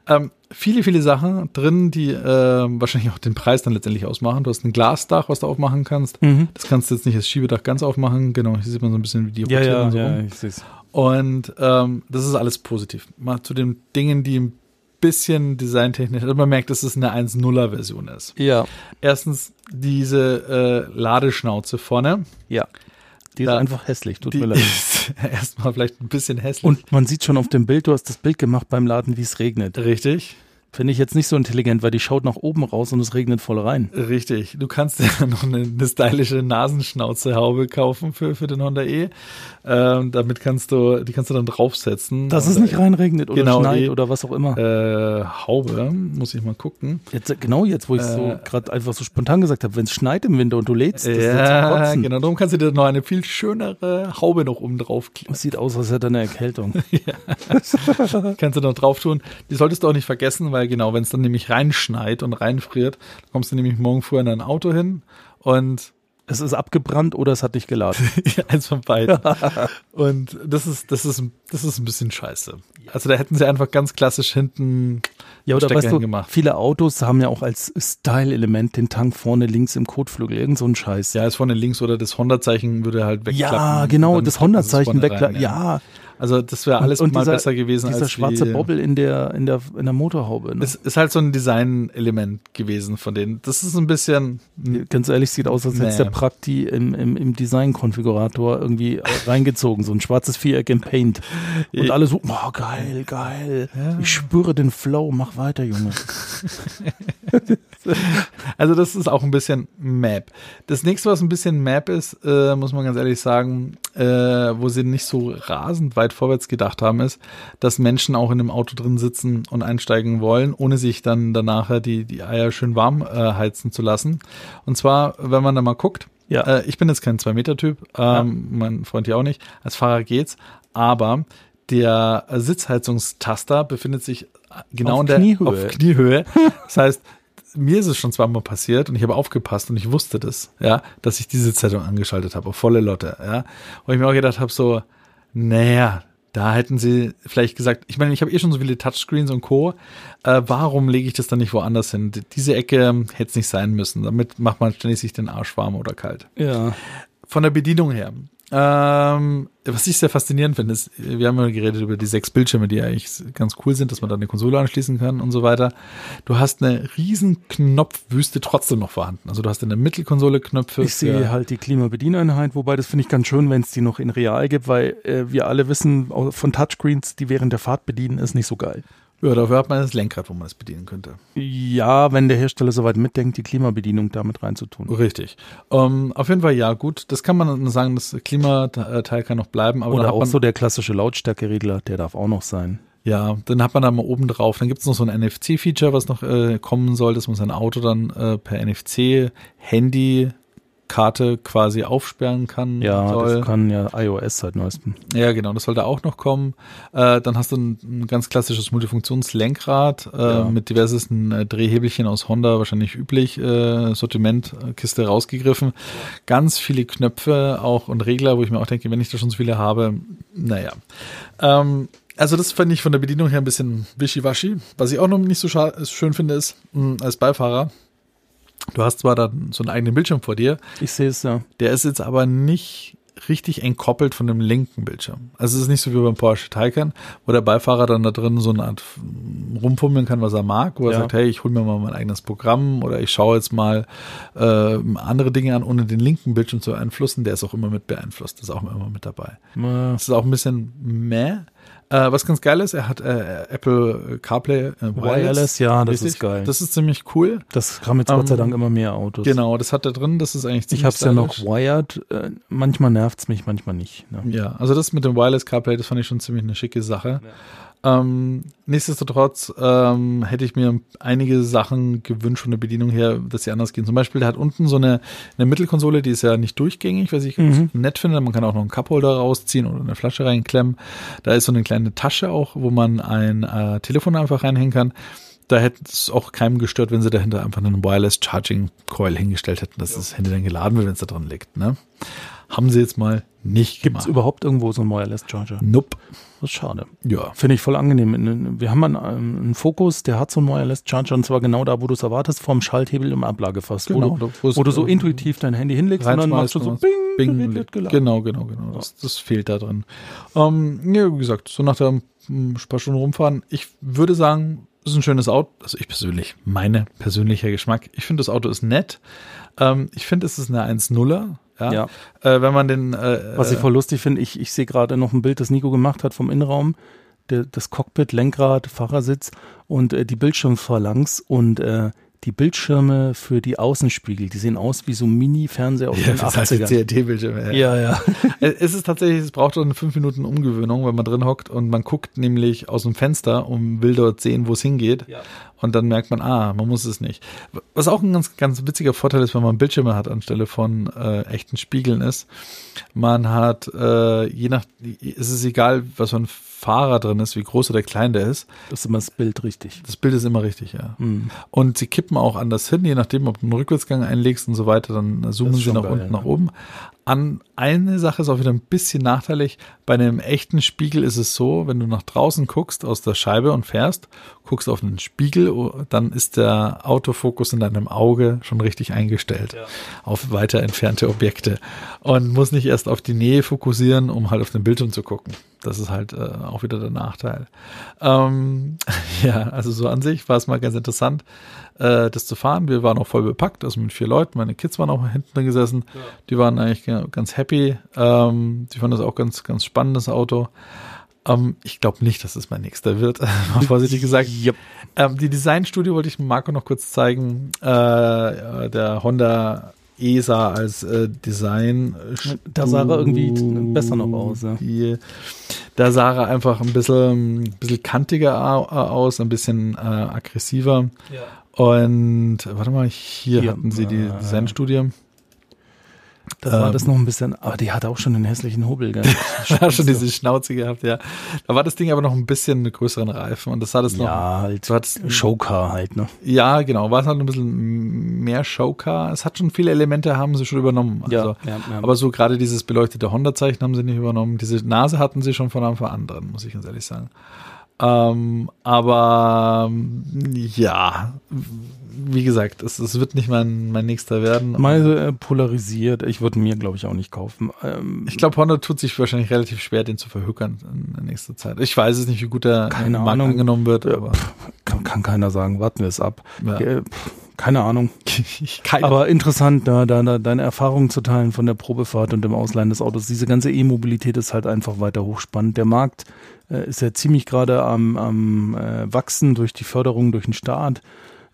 ähm, viele, viele Sachen drin, die ähm, wahrscheinlich auch den Preis dann letztendlich ausmachen. Du hast ein Glasdach, was du aufmachen kannst. Mhm. Das kannst du jetzt nicht als Schiebedach ganz aufmachen. Genau, hier sieht man so ein bisschen, wie die Ja, ja, und so ja, rum. ich sehe es. Und ähm, das ist alles positiv. Mal zu den Dingen, die ein bisschen designtechnisch, also man merkt, dass es eine 1.0er-Version ist. Ja, Erstens diese äh, Ladeschnauze vorne. ja. Die ist Da- einfach hässlich, tut Die mir leid. ist [laughs] erstmal vielleicht ein bisschen hässlich. Und man sieht schon auf dem Bild, du hast das Bild gemacht beim Laden, wie es regnet. Richtig. Finde ich jetzt nicht so intelligent, weil die schaut nach oben raus und es regnet voll rein. Richtig. Du kannst dir [laughs] noch eine, eine stylische Nasenschnauzehaube kaufen für, für den Honda E. Ähm, damit kannst du, die kannst du dann draufsetzen. Dass es nicht reinregnet oder Genau, schneit die- oder was auch immer. Äh, Haube, muss ich mal gucken. Jetzt, genau jetzt, wo ich so äh, gerade einfach so spontan gesagt habe, wenn es schneit im Winter und du lädst, das ja, ja, genau. Darum kannst du dir noch eine viel schönere Haube noch oben drauf kleben. Es sieht aus, als hätte er eine Erkältung. [laughs] [laughs] kannst du noch drauf tun. Die solltest du auch nicht vergessen, weil genau, wenn es dann nämlich reinschneit und reinfriert, kommst du nämlich morgen früh in dein Auto hin und es ist abgebrannt oder es hat dich geladen. [laughs] Ja, eins von beiden. [laughs] Und das ist, das ist, das ist ein bisschen scheiße. Also da hätten sie einfach ganz klassisch hinten Ja, oder Stecker weißt du, hingemacht. viele Autos haben ja auch als Style-Element den Tank vorne links im Kotflügel, irgend so ein Scheiß. Ja, ist vorne links oder das Honda-Zeichen würde halt wegklappen. Ja, genau, das Honda-Zeichen wegklappen. rein, Ja, Also das wäre alles und mal dieser, besser gewesen dieser als schwarze wie, Bobbel in der, in der, in der Motorhaube. Ne? Es ist halt so ein Design-Element gewesen von denen. Das ist ein bisschen. Ganz ehrlich, sieht aus, als hätte Nee. der Prakti im, im, im Design-Konfigurator irgendwie reingezogen. So ein schwarzes Viereck in Paint. [laughs] Und Ja. alle so, oh, geil, geil. Ich spüre den Flow, mach weiter, Junge. [laughs] [laughs] Also das ist auch ein bisschen Map. Das nächste, was ein bisschen Map ist, äh, muss man ganz ehrlich sagen, äh, wo sie nicht so rasend weit vorwärts gedacht haben, ist, dass Menschen auch in einem Auto drin sitzen und einsteigen wollen, ohne sich dann danach die, die Eier schön warm äh, heizen zu lassen. Und zwar, wenn man da mal guckt, Ja. äh, ich bin jetzt kein Zwei-Meter-Typ, ähm, mein Freund hier auch nicht, als Fahrer geht's, aber der Sitzheizungstaster befindet sich genau Auf in der Kniehöhe. auf Kniehöhe. Das heißt, mir ist es schon zweimal passiert und ich habe aufgepasst und ich wusste das, ja, dass ich diese Zeitung angeschaltet habe, auf volle Lotte, ja. Und ich mir auch gedacht habe, so, naja, da hätten sie vielleicht gesagt, ich meine, ich habe eh schon so viele Touchscreens und Co. Äh, warum lege ich das dann nicht woanders hin? Diese Ecke hätte es nicht sein müssen. Damit macht man ständig sich den Arsch warm oder kalt Ja. von der Bedienung her. Ähm, was ich sehr faszinierend finde, ist, wir haben ja geredet über die sechs Bildschirme, die eigentlich ganz cool sind, dass man da eine Konsole anschließen kann und so weiter. Du hast eine riesen Knopfwüste trotzdem noch vorhanden. Also du hast in der Mittelkonsole Knöpfe. Ich sehe halt die Klimabedieneinheit, wobei das finde ich ganz schön, wenn es die noch in real gibt, weil äh, wir alle wissen von Touchscreens, die während der Fahrt bedienen, ist nicht so geil. Ja, dafür hat man das Lenkrad, wo man das bedienen könnte. Ja, wenn der Hersteller soweit mitdenkt, die Klimabedienung damit reinzutun. Richtig. Ähm, auf jeden Fall ja, gut. Das kann man sagen, das Klimateil kann noch bleiben, aber Oder auch so der klassische Lautstärkeregler, der darf auch noch sein. Ja, dann hat man da mal oben drauf. Dann gibt's noch so ein NFC-Feature, was noch äh, kommen soll, dass man sein Auto dann äh, per NFC-Handy-Karte quasi aufsperren kann. Ja, soll. das kann ja iOS seit neuestem. Ja, genau, das soll da auch noch kommen. Äh, dann hast du ein, ein ganz klassisches Multifunktionslenkrad äh, Ja. mit diversesten äh, Drehhebelchen aus Honda, wahrscheinlich üblich, äh, Sortimentkiste rausgegriffen. Ganz viele Knöpfe auch und Regler, wo ich mir auch denke, wenn ich da schon so viele habe, naja. Ähm, also das fand ich von der Bedienung her ein bisschen wischiwaschi. Was ich auch noch nicht so schön finde, ist, mh, als Beifahrer, du hast zwar dann so einen eigenen Bildschirm vor dir, Ich sehe es ja. der ist jetzt aber nicht richtig entkoppelt von dem linken Bildschirm. Also es ist nicht so wie beim Porsche Taycan, wo der Beifahrer dann da drin so eine Art mm, rumfummeln kann, was er mag, wo er Ja. sagt, hey, ich hole mir mal mein eigenes Programm oder ich schaue jetzt mal äh, andere Dinge an, ohne den linken Bildschirm zu beeinflussen. Der ist auch immer mit beeinflusst, das ist auch immer mit dabei. Äh, Das ist auch ein bisschen meh. Äh, was ganz geil ist, er hat äh, Apple CarPlay äh, Wireless. Wireless, ja, das Richtig. ist geil. Das ist ziemlich cool. Das haben jetzt Gott sei Ähm, Dank immer mehr Autos. Genau, das hat er drin. Das ist eigentlich Ich ziemlich habe es ja noch wired. Äh, manchmal nervt's mich, manchmal nicht. Ne? Ja, also das mit dem Wireless CarPlay, das fand ich schon ziemlich eine schicke Sache. Ähm, nichtsdestotrotz ähm, hätte ich mir einige Sachen gewünscht von der Bedienung her, dass sie anders gehen. Zum Beispiel, der hat unten so eine, eine Mittelkonsole, die ist ja nicht durchgängig, was ich Mhm. nett finde. Man kann auch noch einen Cupholder rausziehen oder eine Flasche reinklemmen. Da ist so eine kleine Tasche auch, wo man ein äh, Telefon einfach reinhängen kann. Da hätte es auch keinem gestört, wenn sie dahinter einfach einen Wireless Charging Coil hingestellt hätten, dass das Handy dann geladen wird, wenn es da drin liegt. Ne? Haben sie jetzt mal nicht Gibt's gemacht. überhaupt irgendwo so einen Wireless Charger? Nope. Das ist schade. Ja. Finde ich voll angenehm. Wir haben einen, einen Fokus, der hat so einen Wireless Charger und zwar genau da, wo du es erwartest, vorm Schalthebel im Ablagefach. Genau, wo, du, wo du so intuitiv dein Handy hinlegst und dann machst du so bing, und Bing, Gerät wird geladen. genau, genau, genau. Das, das fehlt da drin. Ähm, ja, wie gesagt, so nach der hm, paar Stunden rumfahren, ich würde sagen, ist ein schönes Auto. Also ich persönlich, meine persönlicher Geschmack. Ich finde, das Auto ist nett. Ähm, ich finde, es ist eine 1.0er. Ja. Ja. Äh, wenn man den. Äh, Was ich voll lustig finde, ich, ich sehe gerade noch ein Bild, das Nico gemacht hat vom Innenraum. Der, das Cockpit, Lenkrad, Fahrersitz und äh, die Bildschirmphalanx und äh, die Bildschirme für die Außenspiegel, die sehen aus wie so Mini-Fernseher aus ja, den das heißt 80ern. CRT-Bildschirm. Ja, ja. Äh, [laughs] Es ist tatsächlich, es braucht eine fünf Minuten Umgewöhnung, wenn man drin hockt und man guckt nämlich aus dem Fenster und will dort sehen, wo es hingeht. Ja. Und dann merkt man, ah, man muss es nicht. Was auch ein ganz, ganz witziger Vorteil ist, wenn man Bildschirme hat anstelle von äh, echten Spiegeln ist, man hat, äh, je nach, es ist egal, was für ein Fahrer drin ist, wie groß oder klein der ist, Das ist immer das Bild richtig. das Bild ist immer richtig, ja. Mhm. Und sie kippen auch anders hin, je nachdem, ob du einen Rückwärtsgang einlegst und so weiter, dann zoomen sie nach geil, unten, ja. nach oben. An eine Sache ist auch wieder ein bisschen nachteilig. Bei einem echten Spiegel ist es so, wenn du nach draußen guckst aus der Scheibe und fährst, guckst auf einen Spiegel oh, dann ist der Autofokus in deinem Auge schon richtig eingestellt Ja. auf weiter entfernte Objekte und muss nicht erst auf die Nähe fokussieren, um halt auf den Bildschirm zu gucken. Das ist halt äh, auch wieder der Nachteil. Ähm, [laughs] ja, also so an sich war es mal ganz interessant, äh, das zu fahren. Wir waren auch voll bepackt, also mit vier Leuten. Meine Kids waren auch hinten drin gesessen. Die waren eigentlich ga- ganz happy. Ähm, die fanden das auch ganz, ganz spannendes Auto. Ähm, ich glaube nicht, dass es mein nächster wird, [laughs] mal vorsichtig gesagt. Yep. Ähm, die Designstudio wollte ich Marco noch kurz zeigen. Äh, äh, der Honda ESA als äh, Design. Da sah er irgendwie besser noch aus, ja. Die, da sah er einfach ein bisschen, ein bisschen kantiger au- aus, ein bisschen äh, aggressiver. Und warte mal, hier, Hier, hatten sie die äh, Designstudie. Da war Ähm, das noch ein bisschen, aber die hatte auch schon einen hässlichen Hobel, gell? Da schon diese Schnauze gehabt, ja. Da war das Ding aber noch ein bisschen mit größeren Reifen und das hat es noch. ja, halt Du hattest, Showcar halt, ne? ja, genau, war es halt ein bisschen mehr Showcar. Es hat schon viele Elemente, haben sie schon übernommen. Also, ja, ja. Aber so gerade dieses beleuchtete Honda-Zeichen haben sie nicht übernommen. Diese Nase hatten sie schon von Anfang an dran, muss ich ganz ehrlich sagen. Ähm, aber ähm, ja, wie gesagt, es, es wird nicht mein, mein nächster werden. Mal äh, polarisiert. Ich würde mir, glaube ich, auch nicht kaufen. Ähm, Ich glaube, Honda tut sich wahrscheinlich relativ schwer, den zu verhökern in der nächsten Zeit. Ich weiß es nicht, wie gut der Keine Markt Ahnung. angenommen wird, Ja, aber kann, kann keiner sagen. Warten wir es ab. Ja. Äh, pff, Keine Ahnung. [laughs] keine Aber interessant, da, da, da deine Erfahrungen zu teilen von der Probefahrt und dem Ausleihen des Autos. Diese ganze E-Mobilität ist halt einfach weiter hochspannend. Der Markt äh, ist ja ziemlich gerade am, am äh, Wachsen durch die Förderung, durch den Staat.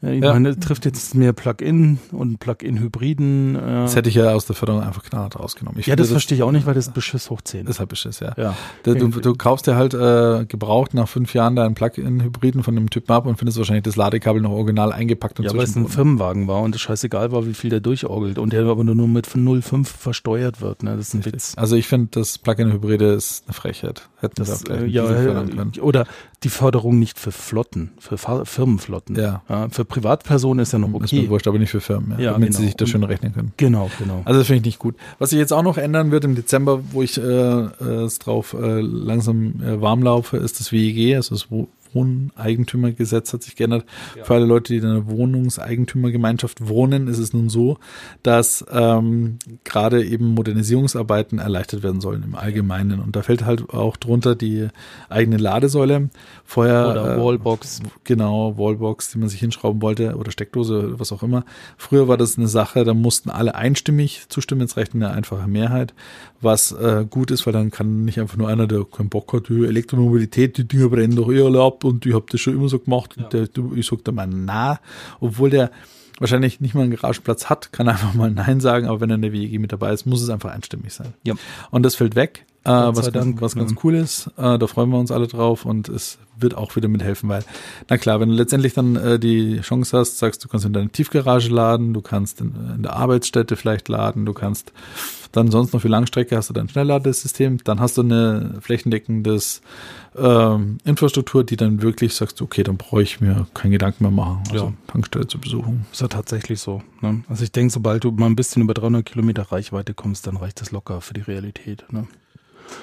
Ich Ja. meine, trifft jetzt mehr Plug-in und Plug-in-Hybriden. Äh, Das hätte ich ja aus der Förderung einfach knallhart rausgenommen. Ich ja, finde, das verstehe ich auch nicht, weil das Beschiss hoch 10 Das ist halt Beschiss, ja. Ja. Du, du, du kaufst dir halt äh, gebraucht nach fünf Jahren deinen Plug-in-Hybriden von dem Typen ab und findest wahrscheinlich das Ladekabel noch original eingepackt und Ja, weil es ein. Firmenwagen war und es scheißegal war, wie viel der durchorgelt und der aber nur mit 0,5 versteuert wird. Ne? Das ist ein Witz. Also ich finde, das Plug-in-Hybride ist eine Frechheit. Hätten wir da Das, vielleicht äh, ja, äh, können. oder die Förderung nicht für Flotten, für Fahr Firmenflotten. Ja. für Privatpersonen ist ja noch Ist mir okay. wurscht, aber nicht für Firmen, ja, Ja, damit genau. sie sich das schön rechnen können. Genau, genau. Also das finde ich nicht gut. Was sich jetzt auch noch ändern wird im Dezember, wo ich äh, äh, es drauf äh, langsam äh, warm laufe, ist das WEG, also das Wo- Wohneigentümergesetz hat sich geändert. Für alle Leute, die in einer Wohnungseigentümergemeinschaft wohnen, ist es nun so, dass ähm, gerade eben Modernisierungsarbeiten erleichtert werden sollen im Allgemeinen. Und da fällt halt auch drunter die eigene Ladesäule. Vorher Oder äh, Wallbox. Genau, Wallbox, die man sich hinschrauben wollte oder Steckdose, was auch immer. Früher war das eine Sache, da mussten alle einstimmig zustimmen, jetzt reicht eine einfache Mehrheit, was äh, gut ist, weil dann kann nicht einfach nur einer, der keinen Bock hat, die Elektromobilität, die Dinger brennen doch eh alle ab und ich habe das schon immer so gemacht und der, ich sag da mal na, obwohl der wahrscheinlich nicht mal einen Garagenplatz hat, kann er einfach mal Nein sagen, aber wenn er in der WEG mit dabei ist, muss es einfach einstimmig sein. Ja. Und das fällt weg, äh, was, Dank, was ganz cool ist. Äh, da freuen wir uns alle drauf und es wird auch wieder mithelfen, weil, na klar, wenn du letztendlich dann äh, die Chance hast, sagst, du kannst in deiner Tiefgarage laden, du kannst in, in der Arbeitsstätte vielleicht laden, du kannst dann sonst noch für Langstrecke hast du dein Schnellladesystem, dann hast du eine flächendeckendes ähm, Infrastruktur, die dann wirklich sagst, okay, dann brauche ich mir keinen Gedanken mehr machen, also Ja. Tankstelle zur Besuchung. Ist ja tatsächlich so. Ne? Also ich denke, sobald du mal ein bisschen über 300 Kilometer Reichweite kommst, dann reicht das locker für die Realität. Ne?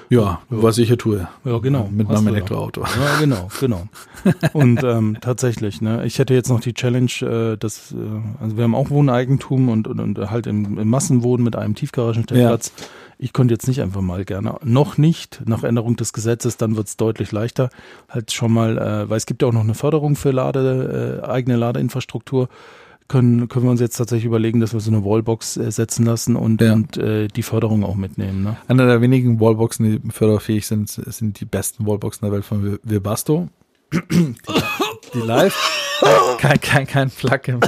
Ja, was ich hier tue. Ja, genau. Mit meinem ja. Elektroauto. Ja, genau, genau. [laughs] Und ähm, tatsächlich, ne, ich hätte jetzt noch die Challenge, äh, dass, äh, also wir haben auch Wohneigentum und, und, und halt im, im Massenwohnen mit einem Tiefgaragenstellplatz. Ich konnte jetzt nicht einfach mal gerne, noch nicht, nach Änderung des Gesetzes, dann wird es deutlich leichter, halt schon mal, äh, weil es gibt ja auch noch eine Förderung für Lade, äh, eigene Ladeinfrastruktur. Können, können wir uns jetzt tatsächlich überlegen, dass wir so eine Wallbox äh, setzen lassen und, Ja. und äh, die Förderung auch mitnehmen. Ne? Einer der wenigen Wallboxen, die förderfähig sind, sind die besten Wallboxen der Welt von Wir- Webasto. die, die live. Kein, kein, kein Plug in,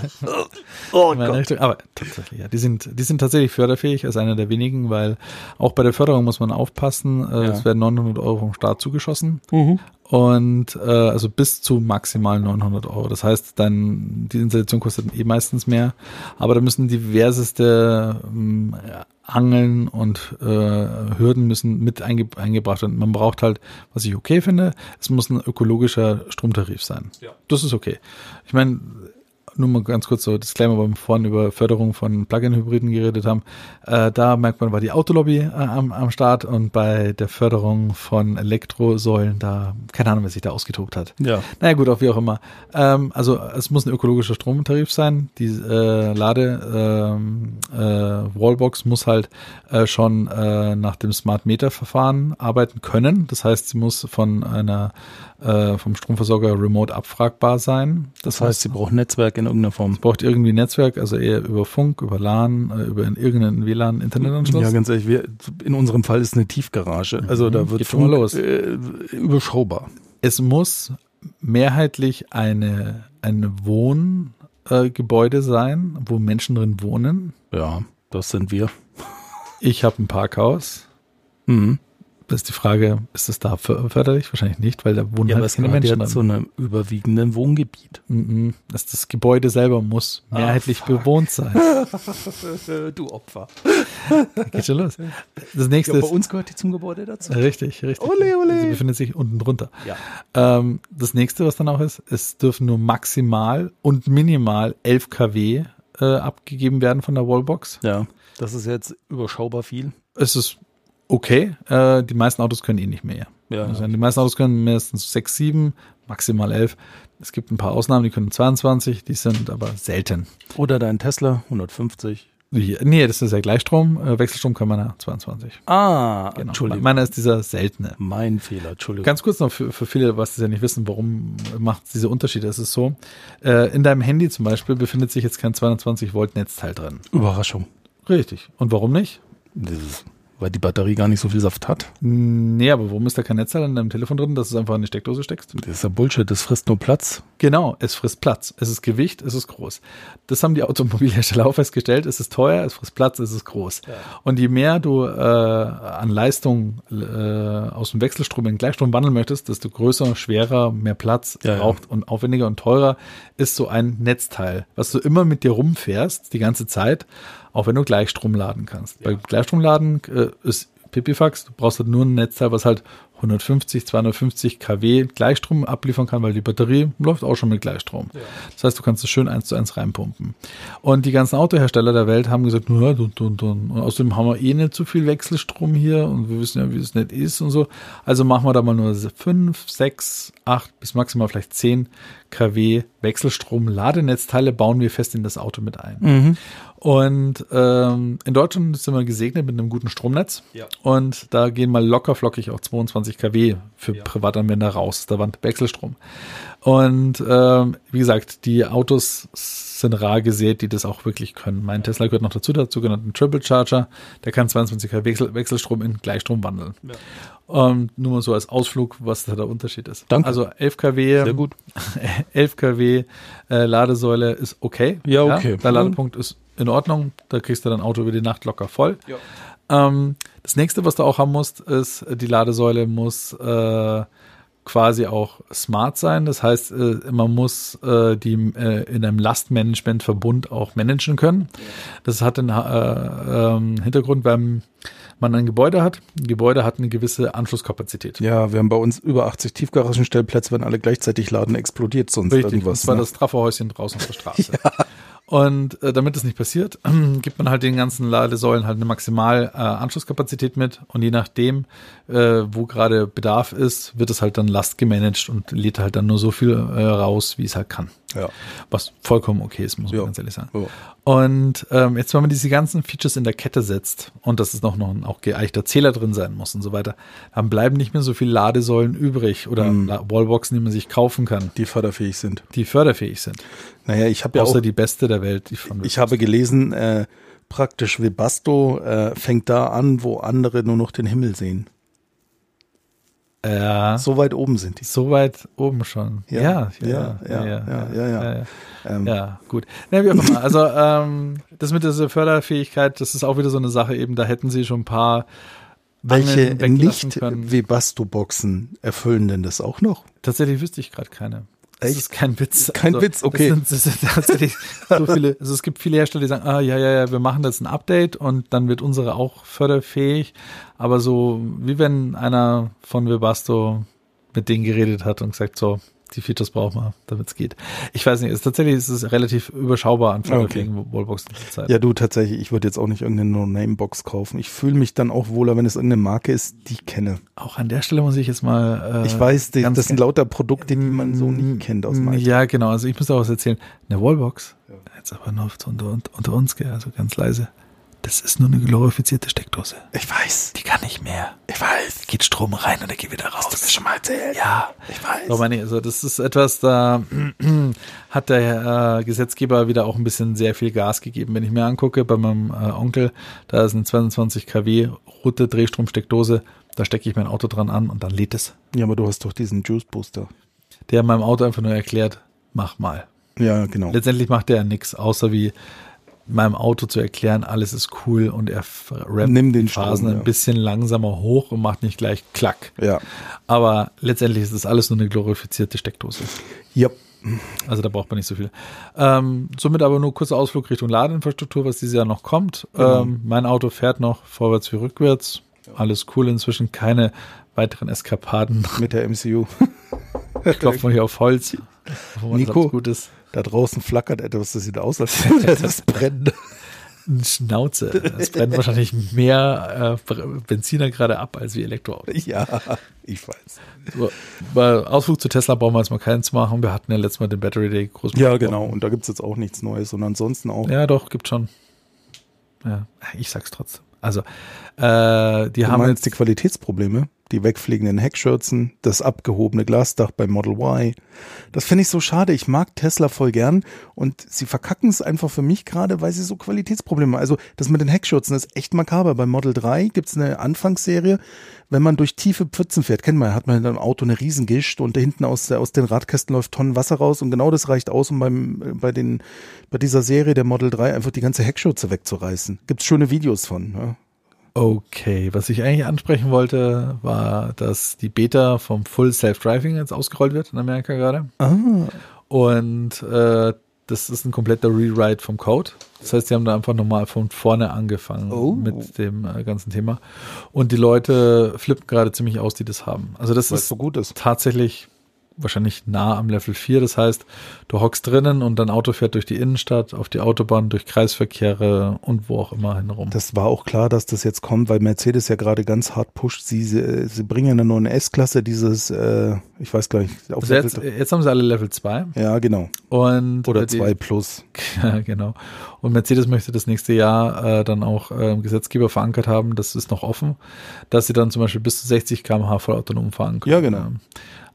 Oh in meine Richtung. Aber tatsächlich, ja. Die sind, die sind tatsächlich förderfähig als einer der wenigen, weil auch bei der Förderung muss man aufpassen. Äh, Ja. Es werden 900 Euro vom Staat zugeschossen. Mhm. Und äh, also bis zu maximal 900 Euro. Das heißt, dann die Installation kostet eh meistens mehr. Aber da müssen diverseste ähm, Angeln und äh, Hürden müssen mit einge eingebracht werden. Man braucht halt, was ich okay finde, es muss ein ökologischer Stromtarif sein. Ja. Das ist okay. Ich meine, nur mal ganz kurz so Disclaimer, weil wir vorhin über Förderung von Plug-in-Hybriden geredet haben. Äh, da merkt man, war die Autolobby äh, am, am Start und bei der Förderung von Elektrosäulen, da, keine Ahnung, wer sich da ausgetobt hat. Ja. Naja gut, auch wie auch immer. Ähm, also es muss ein ökologischer Stromtarif sein. Die äh, Lade ähm, äh, Wallbox muss halt äh, schon äh, nach dem Smart Meter Verfahren arbeiten können. Das heißt, sie muss von einer äh, vom Stromversorger remote abfragbar sein. Das heißt, sie braucht Netzwerk in irgendeiner Form. braucht irgendwie Netzwerk, also eher über Funk, über LAN, äh, über irgendeinen WLAN-Internetanschluss. Ja, ganz ehrlich, wir, in unserem Fall ist eine Tiefgarage. Also da wird Geht schon mal Funk, los. Äh, überschaubar. es muss mehrheitlich eine, ein Wohngebäude äh, Gebäude sein, wo Menschen drin wohnen. Ja, das sind wir. Ich habe ein Parkhaus. Mhm. Ist die Frage, ist es da för- förderlich? Wahrscheinlich nicht, weil da wohnen Ja, aber halt es keine Menschen ja zu einem überwiegenden Wohngebiet. Mhm. Das, das Gebäude selber muss mehrheitlich bewohnt sein. [laughs] du Opfer. Geht schon los. Das nächste Ja, bei ist. uns gehört die zum Gebäude dazu. Richtig, richtig. Ole, ole. Sie befindet sich unten drunter. Ja. Ähm, das nächste, was dann auch ist, es dürfen nur maximal und minimal 11 kW äh, abgegeben werden von der Wallbox. Ja, das ist jetzt überschaubar viel. Es ist okay. Äh, die meisten Autos können eh nicht mehr. Ja. Also die meisten Autos können mindestens 6, 7, maximal 11. Es gibt ein paar Ausnahmen, die können 22, die sind aber selten. Oder dein Tesla 150. Wie- Nee, das ist ja Gleichstrom. Äh, Wechselstrom kann man ja 22. Ah, Genau. Entschuldigung. Meiner ist dieser seltene. Mein Fehler, Entschuldigung. Ganz kurz noch für, für viele, was das ja nicht wissen, warum macht es diese Unterschiede? Es ist so, äh, in deinem Handy zum Beispiel befindet sich jetzt kein 220 Volt Netzteil drin. Überraschung. Richtig. Und warum nicht? Das ist, weil die Batterie gar nicht so viel Saft hat. Nee, aber warum ist da kein Netzteil in deinem Telefon drin, dass du es einfach in die Steckdose steckst? Das ist ja Bullshit, das frisst nur Platz. Genau, es frisst Platz. Es ist Gewicht, es ist groß. Das haben die Automobilhersteller [laughs] auch festgestellt. Es ist teuer, es frisst Platz, es ist groß. Und je mehr du äh, an Leistung äh, aus dem Wechselstrom in Gleichstrom wandeln möchtest, desto größer, schwerer, mehr Platz Ja, ja. braucht und aufwendiger und teurer ist so ein Netzteil, was du immer mit dir rumfährst, die ganze Zeit, auch wenn du Gleichstrom laden kannst. Bei Gleichstromladen äh, ist Pipifax, du brauchst halt nur ein Netzteil, was halt 150, 250 kW Gleichstrom abliefern kann, weil die Batterie läuft auch schon mit Gleichstrom. Das heißt, du kannst es schön eins zu eins reinpumpen. Und die ganzen Autohersteller der Welt haben gesagt, nur und, und, und. und außerdem haben wir eh nicht so viel Wechselstrom hier und wir wissen ja, wie es nicht ist und so. Also machen wir da mal nur 5, 6, 8 bis maximal vielleicht 10 kW Wechselstrom Ladenetzteile bauen wir fest in das Auto mit ein. Und ähm, in Deutschland sind wir gesegnet mit einem guten Stromnetz. Ja. Und da gehen mal locker flockig auch 22 kW für Privatanwender raus. Da war Wechselstrom. Und ähm, wie gesagt, die Autos sind rar gesät, die das auch wirklich können. Mein Tesla gehört noch dazu, dazu gehört ein Triple Charger. Der kann 22 kW Wechsel, Wechselstrom in Gleichstrom wandeln. Ähm, nur mal so als Ausflug, was da der Unterschied ist. Danke. Also 11 kW, Sehr gut. [laughs] 11 kW äh, Ladesäule ist okay. Ja, okay. der Ladepunkt ist in Ordnung. Da kriegst du dein Auto über die Nacht locker voll. Ähm, das nächste, was du auch haben musst, ist, die Ladesäule muss äh, quasi auch smart sein. Das heißt, äh, man muss äh, die äh, in einem Lastmanagement-Verbund auch managen können. Das hat den äh, ähm, Hintergrund, wenn man ein Gebäude hat. Ein Gebäude hat eine gewisse Anschlusskapazität. Ja, wir haben bei uns über 80 Tiefgaragenstellplätze, wenn alle gleichzeitig laden, explodiert sonst Richtig, irgendwas. das war ne? das Trafo-Häuschen draußen auf der Straße. [laughs] Und äh, damit das nicht passiert, [clears throat] gibt man halt den ganzen Ladesäulen halt eine maximal äh, Anschlusskapazität mit und je nachdem, äh, wo gerade Bedarf ist, wird es halt dann Last gemanagt und lädt halt dann nur so viel äh, raus, wie es halt kann. Ja. Was vollkommen okay ist, muss man Ja. ganz ehrlich sagen. Ja. Und ähm, jetzt, wenn man diese ganzen Features in der Kette setzt und dass es noch, noch ein auch geeichter Zähler drin sein muss und so weiter, dann bleiben nicht mehr so viele Ladesäulen übrig oder Mhm. Wallboxen, die man sich kaufen kann, Die förderfähig sind. die förderfähig sind. Naja, ich habe ja Außer auch, die beste der Welt, die von ich habe gelesen, äh, praktisch Webasto äh, fängt da an, wo andere nur noch den Himmel sehen. Ja, so, So weit oben sind die. weit oben schon. Ja, Ja, ja, ja, ja, ja. Ähm, gut. Na, wie auch immer. Also ähm, das mit dieser Förderfähigkeit, das ist auch wieder so eine Sache eben, da hätten sie schon ein paar Welche nicht. Webasto-Boxen erfüllen denn das auch noch? Tatsächlich wüsste ich gerade keine. Das Echt? ist kein Witz. Kein Witz, okay. Das sind, das sind [laughs] so viele. Also es gibt viele Hersteller, die sagen, ah ja, ja, ja, wir machen jetzt ein Update und dann wird unsere auch förderfähig. Aber so wie wenn einer von Webasto mit denen geredet hat und gesagt, so, die Features braucht man, damit es geht. Ich weiß nicht, es, tatsächlich ist es relativ überschaubar an vernünftigen okay. Wallboxen zur Zeit. Ja, du, tatsächlich, ich würde jetzt auch nicht irgendeine No-Name-Box kaufen. Ich fühle mich dann auch wohler, wenn es irgendeine Marke ist, die ich kenne. Auch an der Stelle muss ich jetzt mal. Äh, ich weiß, die, das sind lauter Produkte, die man so nie kennt aus meinem Ja, genau. Also ich muss auch was erzählen. Eine Wallbox, ja. jetzt aber nur unter, unter uns, also ganz leise. Das ist nur eine glorifizierte Steckdose. Ich weiß. Die kann nicht mehr. Ich weiß. Geht Strom rein und er geht wieder raus. Hast du mir schon mal erzählt? Ja. Ich weiß. So, meine, also das ist etwas, da [clears throat] hat der äh, Gesetzgeber wieder auch ein bisschen sehr viel Gas gegeben. Wenn ich mir angucke, bei meinem äh, Onkel, da ist eine 22 kW rote Drehstromsteckdose, da stecke ich mein Auto dran an und dann lädt es. Ja, aber du hast doch diesen Juice Booster. Der meinem Auto einfach nur erklärt, mach mal. Ja, genau. Letztendlich macht der ja nichts, außer wie meinem Auto zu erklären, alles ist cool und er rappt Nimm den Phasen Strom, ein bisschen langsamer hoch und macht nicht gleich Klack. Ja. Aber letztendlich ist das alles nur eine glorifizierte Steckdose. Ja. Also da braucht man nicht so viel. Ähm, somit aber nur kurzer Ausflug Richtung Ladeinfrastruktur, was dieses Jahr noch kommt. Genau. Ähm, mein Auto fährt noch vorwärts wie rückwärts. Alles cool inzwischen, keine weiteren Eskapaden. Mit der MCU. [laughs] ich klopfe mal hier auf Holz. [laughs] Nico, gut ist. Da draußen flackert etwas, das sieht aus, als würde [laughs] das brennen. Schnauze. Es brennt wahrscheinlich mehr äh, Benziner gerade ab als wie Elektroautos. Ja, ich weiß. So, bei Ausflug zu Tesla brauchen wir jetzt mal keins machen. Wir hatten ja letztes Mal den Battery Day groß. Ja, genau. Und da gibt es jetzt auch nichts Neues. Und ansonsten auch. Ja, doch, gibt schon. Ja, ich sag's trotzdem. Also, äh, die du haben jetzt die Qualitätsprobleme die wegfliegenden Heckschürzen, das abgehobene Glasdach beim Model Y. Das finde ich so schade. Ich mag Tesla voll gern und sie verkacken es einfach für mich gerade, weil sie so Qualitätsprobleme haben. Also das mit den Heckschürzen ist echt makaber. Beim Model 3 gibt es eine Anfangsserie, wenn man durch tiefe Pfützen fährt, kennt man, hat man in einem Auto eine Riesengischt und da hinten aus, aus den Radkästen läuft Tonnen Wasser raus und genau das reicht aus, um beim, bei den, bei dieser Serie der Model 3 einfach die ganze Heckschürze wegzureißen. Gibt's schöne Videos von. Ja. Okay, was ich eigentlich ansprechen wollte, war, dass die Beta vom Full Self-Driving jetzt ausgerollt wird in Amerika gerade. Ah. Und äh, das ist ein kompletter Rewrite vom Code. Das heißt, sie haben da einfach nochmal von vorne angefangen oh. mit dem äh, ganzen Thema. Und die Leute flippen gerade ziemlich aus, die das haben. Also das Weil ist, so gut ist tatsächlich wahrscheinlich nah am Level 4. Das heißt, du hockst drinnen und dein Auto fährt durch die Innenstadt, auf die Autobahn, durch Kreisverkehre und wo auch immer hinrum. Das war auch klar, dass das jetzt kommt, weil Mercedes ja gerade ganz hart pusht. Sie, sie, sie bringen ja nur eine S-Klasse, dieses, äh, ich weiß gar nicht. Auf also jetzt, jetzt, haben sie alle Level 2. Ja, genau. Und Oder 2 plus. [laughs] Ja, genau. Und Mercedes möchte das nächste Jahr äh, dann auch äh, Gesetzgeber verankert haben, das ist noch offen, dass sie dann zum Beispiel bis zu 60 km/h voll autonom fahren können. Ja, genau.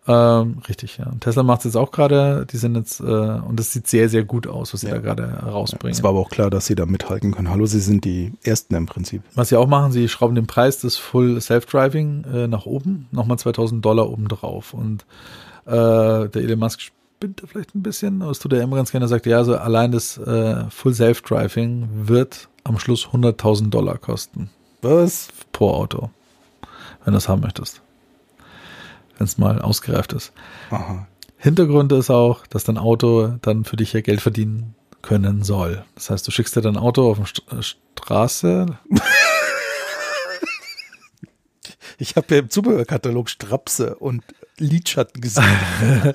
Ähm, richtig, ja. Und Tesla macht es jetzt auch gerade, die sind jetzt, äh, und es sieht sehr, sehr gut aus, was sie ja. da gerade rausbringen. es war aber auch klar, dass sie da mithalten können. Hallo, sie sind die Ersten im Prinzip. Was sie auch machen, sie schrauben den Preis des Full Self-Driving äh, nach oben, nochmal 2000 Dollar oben drauf. Und äh, der Elon Musk spinnt da vielleicht ein bisschen, aber das tut er immer ganz gerne, er sagt, ja, also allein das äh, Full Self-Driving wird am Schluss 100.000 Dollar kosten. Was? Pro Auto. Wenn du das haben möchtest wenn es mal ausgereift ist. Aha. Hintergrund ist auch, dass dein Auto dann für dich ja Geld verdienen können soll. Das heißt, du schickst dir dein Auto auf eine St Straße. ich habe ja im Zubehörkatalog Strapse und Lidschatten gesehen. [laughs]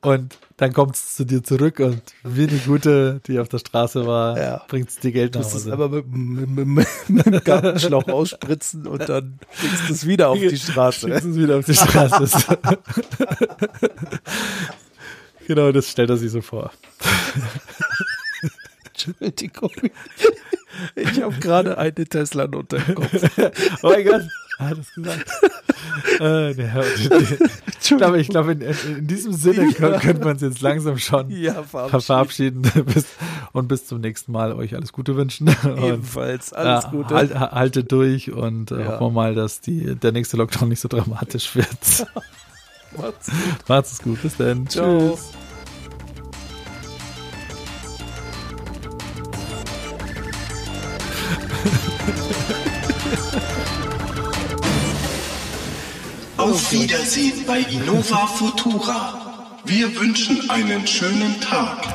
Und dann kommt es zu dir zurück und wie die Gute, die auf der Straße war, ja. bringt es dir Geld nach Hause. Du aber mit, mit, mit, mit dem Gartenschlauch ausspritzen und dann schickst du es wieder auf die Straße. Schickst es wieder auf die Straße. genau, das stellt er sich so vor. Entschuldigung. Ich habe gerade eine Tesla unter dem Kopf. oh mein Gott. Hat es gesagt. äh, der, ich glaube, ich glaube in, in, diesem Sinne können, könnte man es jetzt langsam schon ja, verabschieden, verabschieden [laughs] und bis zum nächsten Mal euch alles Gute wünschen. [laughs] Ebenfalls alles äh, Gute. Halt, haltet durch und äh, ja. hoffen wir mal, dass die, der nächste Lockdown nicht so dramatisch wird. [laughs] Macht's gut. Macht's gut. Bis dann. Ciao. Tschüss. Auf Wiedersehen bei Innova Futura. Wir wünschen einen schönen Tag.